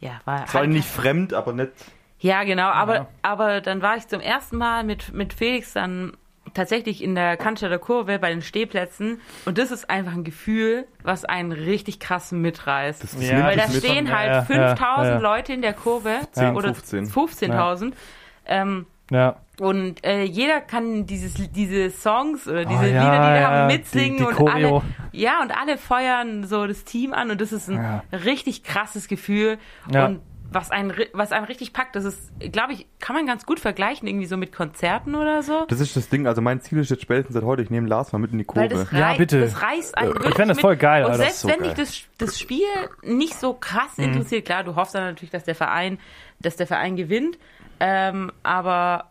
ja, war Es war nicht fremd, aber nicht. Ja, genau, aber, Ja. aber dann war ich zum ersten Mal mit, mit Felix dann tatsächlich in der Cannstatter Kurve bei den Stehplätzen und das ist einfach ein Gefühl, was einen richtig krass mitreißt. Das, Ja, Weil da das stehen halt ja, 5000 ja. Leute in der Kurve 10, oder 15. 15.000 ähm, Ja. und äh, jeder kann dieses, diese Songs oder diese Oh, ja, Lieder, die da haben, die- mitsingen die und Choreo. alle, ja, und alle feuern so das Team an und das ist ein Ja. richtig krasses Gefühl Ja. und was einen, was einen richtig packt, das ist, glaube ich, kann man ganz gut vergleichen irgendwie so mit Konzerten oder so. Das ist das Ding, also mein Ziel ist jetzt spätestens seit heute, ich nehme Lars mal mit in die Weil Kurve. das, Ja, bitte. das reißt einen Ich wirklich fänd das mit. voll geil, Und Alter. selbst so wenn geil. dich das, das Spiel nicht so krass Mhm. interessiert, klar, du hoffst dann natürlich, dass der Verein, dass der Verein gewinnt, ähm, aber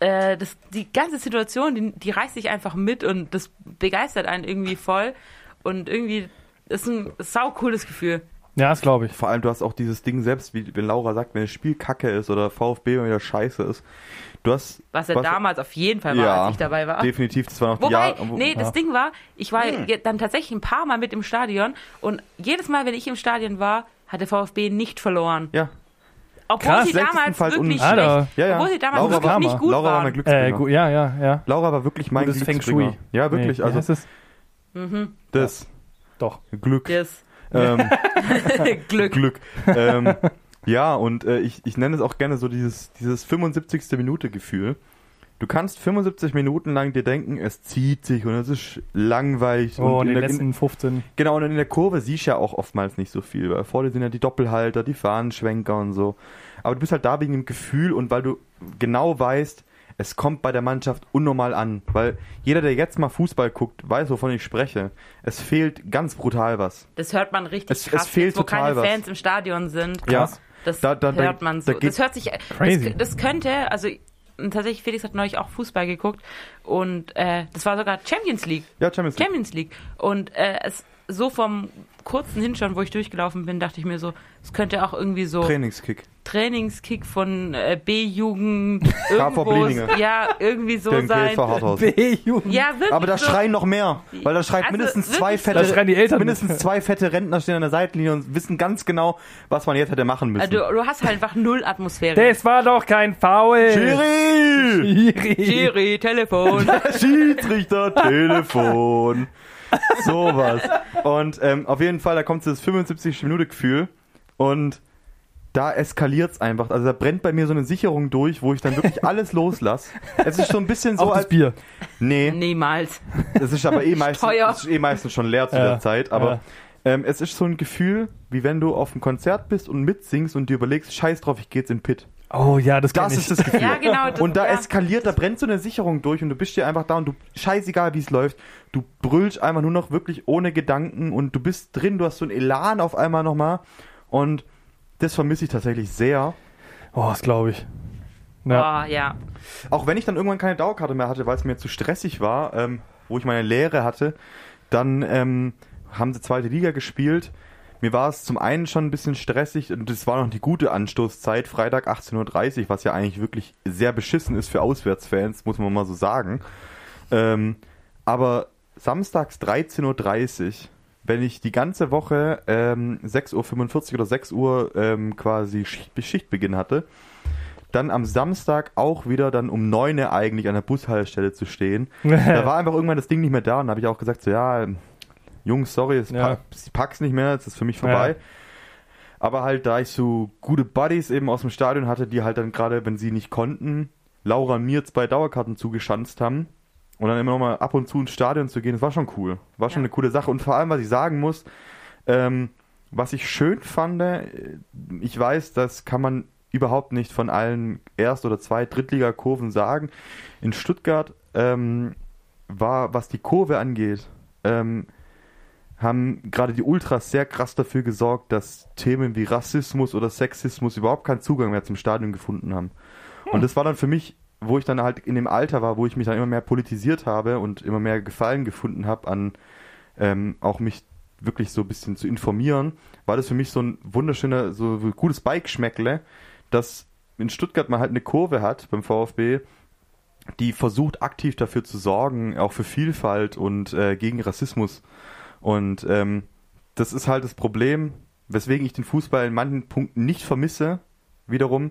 äh, das, die ganze Situation, die, die reißt dich einfach mit und das begeistert einen irgendwie voll und irgendwie ist ein sau cooles Gefühl. Ja, das glaube ich. Vor allem, du hast auch dieses Ding selbst, wie wenn Laura sagt, wenn das Spiel kacke ist oder VfB mal wieder scheiße ist. Du hast. Was ja damals auf jeden Fall war, Ja, als ich dabei war. Definitiv, das war noch die Wobei, Jahre. wo- nee, das ja. Ding war, ich war Hm. dann tatsächlich ein paar Mal mit im Stadion und jedes Mal, wenn ich im Stadion war, hat der VfB nicht verloren. Ja, Obwohl Krass, sie damals wirklich un- schlecht, Alter. Ja, ja. obwohl sie damals Laura wirklich war- nicht gut Laura war mein waren. Glücksbringer. Äh, gu- ja, ja, ja. Laura war wirklich mein Gutes Feng. Shui. Ja, wirklich. Nee, also wie heißt es? das Doch. Glück. Das Ähm, Glück. Glück. ähm, ja, und äh, ich, ich nenne es auch gerne so dieses, dieses 75. Minute-Gefühl. Du kannst 75 Minuten lang dir denken, es zieht sich und es ist langweilig. Oh, und in den der, letzten 15. genau, und in der Kurve siehst du ja auch oftmals nicht so viel, weil vor dir sind ja die Doppelhalter, die Fahnenschwenker und so. Aber du bist halt da wegen dem Gefühl und weil du genau weißt, es kommt bei der Mannschaft unnormal an. Weil jeder, der jetzt mal Fußball guckt, weiß, wovon ich spreche. Es fehlt ganz brutal was. Das hört man richtig Es- es krass, fehlt jetzt, wo total keine was. Fans im Stadion sind. Ja. Das Da- da- hört man so. da das hört sich. Crazy. Das, das könnte, also tatsächlich, Felix hat neulich auch Fußball geguckt und äh, das war sogar Champions League. Ja, Champions League. Champions League. Und äh, es so vom kurzen Hinschauen, wo ich durchgelaufen bin, dachte ich mir so, es könnte auch irgendwie so Trainingskick. Trainingskick von äh, B-Jugend irgendwo, ja, irgendwie so Gegen sein. B-Jugend. Ja, wirklich Aber da so. schreien noch mehr, weil da schreit Also mindestens zwei so. fette, Da schreien die Eltern mit. mindestens zwei fette Rentner stehen an der Seitenlinie und wissen ganz genau, was man jetzt hätte machen müssen. Also, du, hast halt einfach null Atmosphäre. Das war doch kein Foul. Schiri! Schiri. Siri, Telefon. Schiedsrichter, Telefon. Sowas. Und ähm, auf jeden Fall, da kommt das 75 Minute Gefühl und da eskaliert's einfach. Also da brennt bei mir so eine Sicherung durch, wo ich dann wirklich alles loslasse. Es ist so ein bisschen so Auch das als Bier. nee, Niemals. es ist aber eh meistens, Teuer. es ist eh meistens schon leer zu Ja, der Zeit, aber ja. ähm, es ist so ein Gefühl, wie wenn du auf einem Konzert bist und mitsingst und dir überlegst, scheiß drauf, ich geh jetzt in den Pit. Oh ja, das, Das ist ich. das Gefühl. Ja, genau. das- Und da ja. eskaliert, da brennt so eine Sicherung durch und du bist dir einfach da und du, scheißegal wie es läuft, du brüllst einfach nur noch wirklich ohne Gedanken und du bist drin, du hast so einen Elan auf einmal nochmal und das vermisse ich tatsächlich sehr. Oh, das glaube ich. Ja. Oh, ja. Auch wenn ich dann irgendwann keine Dauerkarte mehr hatte, weil es mir zu stressig war, ähm, wo ich meine Lehre hatte, dann ähm, haben sie zweite Liga gespielt. Mir war es zum einen schon ein bisschen stressig und das war noch die gute Anstoßzeit, Freitag 18.30 Uhr, was ja eigentlich wirklich sehr beschissen ist für Auswärtsfans, muss man mal so sagen. Ähm, aber samstags 13.30 Uhr, wenn ich die ganze Woche ähm, 6.45 Uhr oder 6 Uhr ähm, quasi Schicht, Schichtbeginn hatte, dann am Samstag auch wieder dann um 9 Uhr eigentlich an der Bushaltestelle zu stehen. Da war einfach irgendwann das Ding nicht mehr da und da habe ich auch gesagt, so ja, Jungs, sorry, es Ja. pack, ich pack's nicht mehr, es ist für mich vorbei. Ja. Aber halt, da ich so gute Buddies eben aus dem Stadion hatte, die halt dann gerade, wenn sie nicht konnten, Laura und mir zwei Dauerkarten zugeschanzt haben und dann immer noch mal ab und zu ins Stadion zu gehen, das war schon cool. War schon Ja. eine coole Sache. Und vor allem, was ich sagen muss, ähm, was ich schön fand, äh, ich weiß, das kann man überhaupt nicht von allen Erst- oder Zweit-, Drittliga-Kurven sagen. In Stuttgart ähm, war, was die Kurve angeht, ähm, haben gerade die Ultras sehr krass dafür gesorgt, dass Themen wie Rassismus oder Sexismus überhaupt keinen Zugang mehr zum Stadion gefunden haben. Und das war dann für mich, wo ich dann halt in dem Alter war, wo ich mich dann immer mehr politisiert habe und immer mehr Gefallen gefunden habe an ähm, auch mich wirklich so ein bisschen zu informieren, war das für mich so ein wunderschöner, so ein gutes Bike-Schmeckle, dass in Stuttgart man halt eine Kurve hat beim VfB, die versucht aktiv dafür zu sorgen, auch für Vielfalt und äh, gegen Rassismus. Und ähm, das ist halt das Problem, weswegen ich den Fußball in manchen Punkten nicht vermisse, wiederum,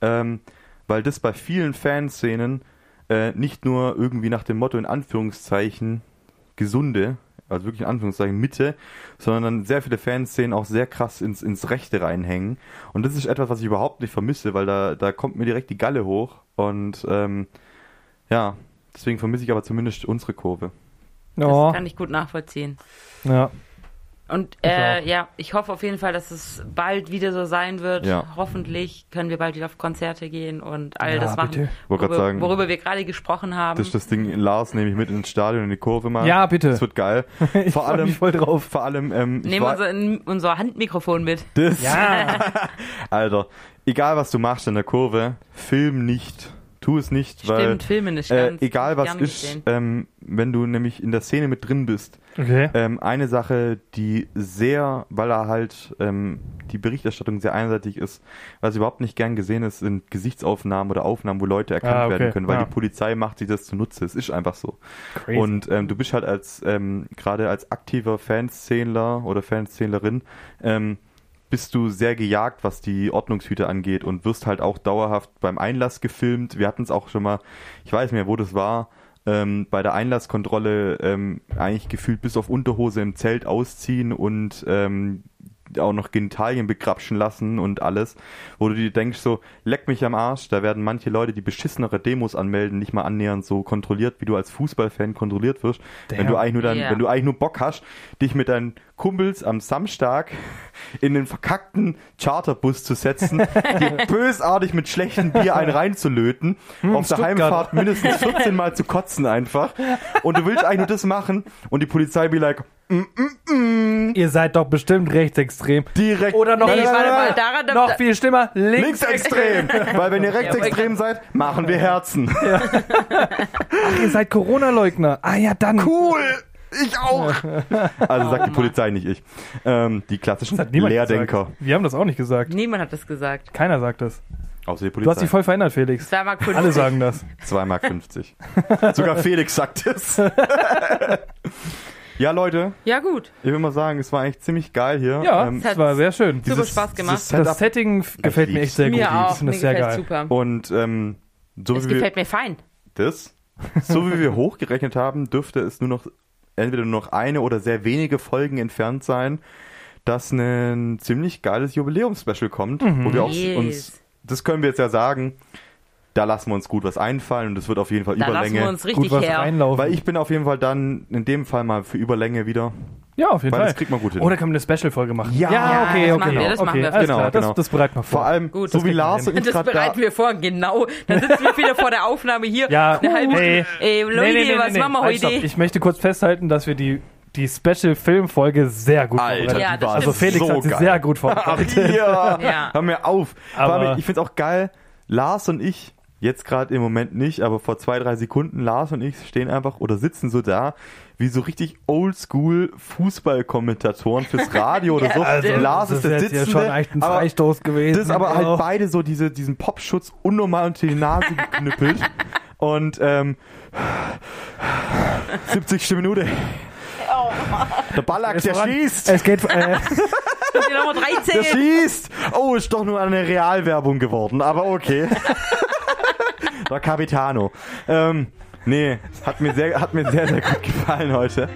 ähm, weil das bei vielen Fanszenen äh, nicht nur irgendwie nach dem Motto in Anführungszeichen gesunde, also wirklich in Anführungszeichen Mitte, sondern dann sehr viele Fanszenen auch sehr krass ins, ins Rechte reinhängen. Und das ist etwas, was ich überhaupt nicht vermisse, weil da, da kommt mir direkt die Galle hoch. Und ähm, ja, deswegen vermisse ich aber zumindest unsere Kurve. Das Oh, kann ich gut nachvollziehen. ja. Und äh, ja, ich hoffe auf jeden Fall, dass es bald wieder so sein wird. Ja. Hoffentlich können wir bald wieder auf Konzerte gehen und all Ja, das machen, worüber, sagen. worüber wir gerade gesprochen haben. Das ist das Ding, Lars nehme ich mit ins Stadion in die Kurve mal. Ja, bitte. Das wird geil. Ich Vor allem, mich voll drauf. vor allem, ähm, Nehmen war, unser, unser Handmikrofon mit. das, Ja. Alter, egal was du machst in der Kurve, film nicht Tu es nicht, weil Stimmt, Filmen ist äh, egal was ist, ähm, wenn du nämlich in der Szene mit drin bist, Okay. ähm, eine Sache, die sehr, weil er halt ähm, die Berichterstattung sehr einseitig ist, was überhaupt nicht gern gesehen ist, sind Gesichtsaufnahmen oder Aufnahmen, wo Leute erkannt Ah, okay, werden können, weil ja. die Polizei macht sich das zunutze. Es ist einfach so. Crazy. Und ähm, du bist halt als ähm, gerade als aktiver Fanszähler oder Fanszählerin ähm, bist du sehr gejagt, was die Ordnungshüter angeht und wirst halt auch dauerhaft beim Einlass gefilmt. Wir hatten es auch schon mal, ich weiß nicht mehr, wo das war, ähm, bei der Einlasskontrolle ähm, eigentlich gefühlt bis auf Unterhose im Zelt ausziehen und ähm, auch noch Genitalien begrapschen lassen und alles, wo du dir denkst so, leck mich am Arsch, da werden manche Leute, die beschissenere Demos anmelden, nicht mal annähernd so kontrolliert, wie du als Fußballfan kontrolliert wirst. Wenn Damn. du eigentlich nur dann, Ja. wenn du eigentlich nur Bock hast, dich mit deinen Kumpels am Samstag in den verkackten Charterbus zu setzen, dir bösartig mit schlechtem Bier einen reinzulöten, auf der Stuttgart. Heimfahrt mindestens 14 Mal zu kotzen einfach. Und du willst eigentlich nur das machen und die Polizei be like, Ihr seid doch bestimmt rechtsextrem. direkt Oder noch, Nee, warte mal, daran- da- noch viel schlimmer, linksextrem. linksextrem. Weil wenn ihr rechtsextrem seid, machen wir Herzen. Ach, ihr seid Corona-Leugner. Ah ja, dann. Cool! Ich auch! Also sagt die Polizei, nicht ich. Ähm, die klassischen Das Lehrdenker. gesagt. Wir haben das auch nicht gesagt. Niemand hat das gesagt. Keiner sagt das. Außer die Du hast Polizei. dich voll verändert, Felix. Sei mal kurz. Alle sagen das. 2 Mark 50. Sogar Felix sagt es. ja, Leute, Ja, gut. ich will mal sagen, es war eigentlich ziemlich geil hier. Ja, Ähm, es war sehr schön. Super Spaß gemacht. dieses Setup Das Setting gefällt mir echt sehr gut. Mir Ich auch. finde es sehr gefällt geil. super. Und ähm, so Es wie wir gefällt mir fein. das, so wie wir hochgerechnet haben, dürfte es nur noch entweder nur noch eine oder sehr wenige Folgen entfernt sein, dass ein ziemlich geiles Jubiläumspecial kommt, Mhm. wo wir auch Yes. uns, das können wir jetzt ja sagen, da lassen wir uns gut was einfallen und das wird auf jeden Fall Da lassen Überlänge. wir uns Gut richtig was her. reinlaufen. Weil ich bin auf jeden Fall dann in dem Fall mal für Überlänge wieder. Ja, auf jeden Weil Fall. das kriegt man gut hin. Oder können wir eine Special-Folge machen? Ja, Ja, okay, das okay. machen wir, das okay, machen wir. Genau, klar, genau. Das, das bereiten wir vor. Vor allem, Gut, so wie Lars und ich Das gerade da. bereiten wir vor, genau. Dann sitzen wir wieder vor der Aufnahme hier. Ja, Eine halbe hey. Ey, Leute, Nee, nee, nee, was nee, machen wir halt, heute? stopp. Ich möchte kurz festhalten, dass wir die, die Special-Film-Folge sehr gut Alter, vorbereitet Ja, die das Also. Felix so hat sie geil. sehr gut vorbereitet. ja. Ja. Hör mir auf. Aber- allem, ich find's auch geil, Lars und ich, jetzt gerade im Moment nicht, aber vor zwei, drei Sekunden, Lars und ich stehen einfach oder sitzen so da, wie so richtig oldschool Fußballkommentatoren fürs Radio oder Ja, so. stimmt. Lars ist der jetzt ja Sitzende, schon echt ein aber Freistoß gewesen. das ist aber halt Oh. beide so diese, diesen Popschutz unnormal unter die Nase geknüppelt. Und ähm, 70. Minute. Der Ballack, der voran. schießt. Es geht, äh, Der 13. schießt! Oh, ist doch nur eine Realwerbung geworden, aber okay. Der Capitano. Ähm, nee, hat mir sehr, hat mir sehr, sehr gut gefallen heute.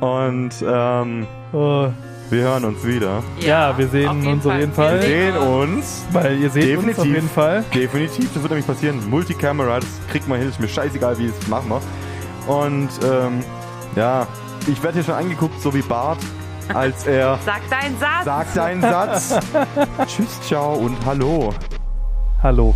Und ähm, oh. wir hören uns wieder. Ja, wir sehen uns auf jeden Fall. Wir sehen uns. weil ihr seht uns auf Definitiv. jeden Fall. Definitiv, das wird nämlich passieren. Multicamera, das kriegt man hin, ist mir scheißegal, wie es machen wir. Und ähm, ja, ich werde hier schon angeguckt, so wie Bart, als er Sag deinen Satz. sagt einen Satz. Tschüss, ciao und hallo. Hallo.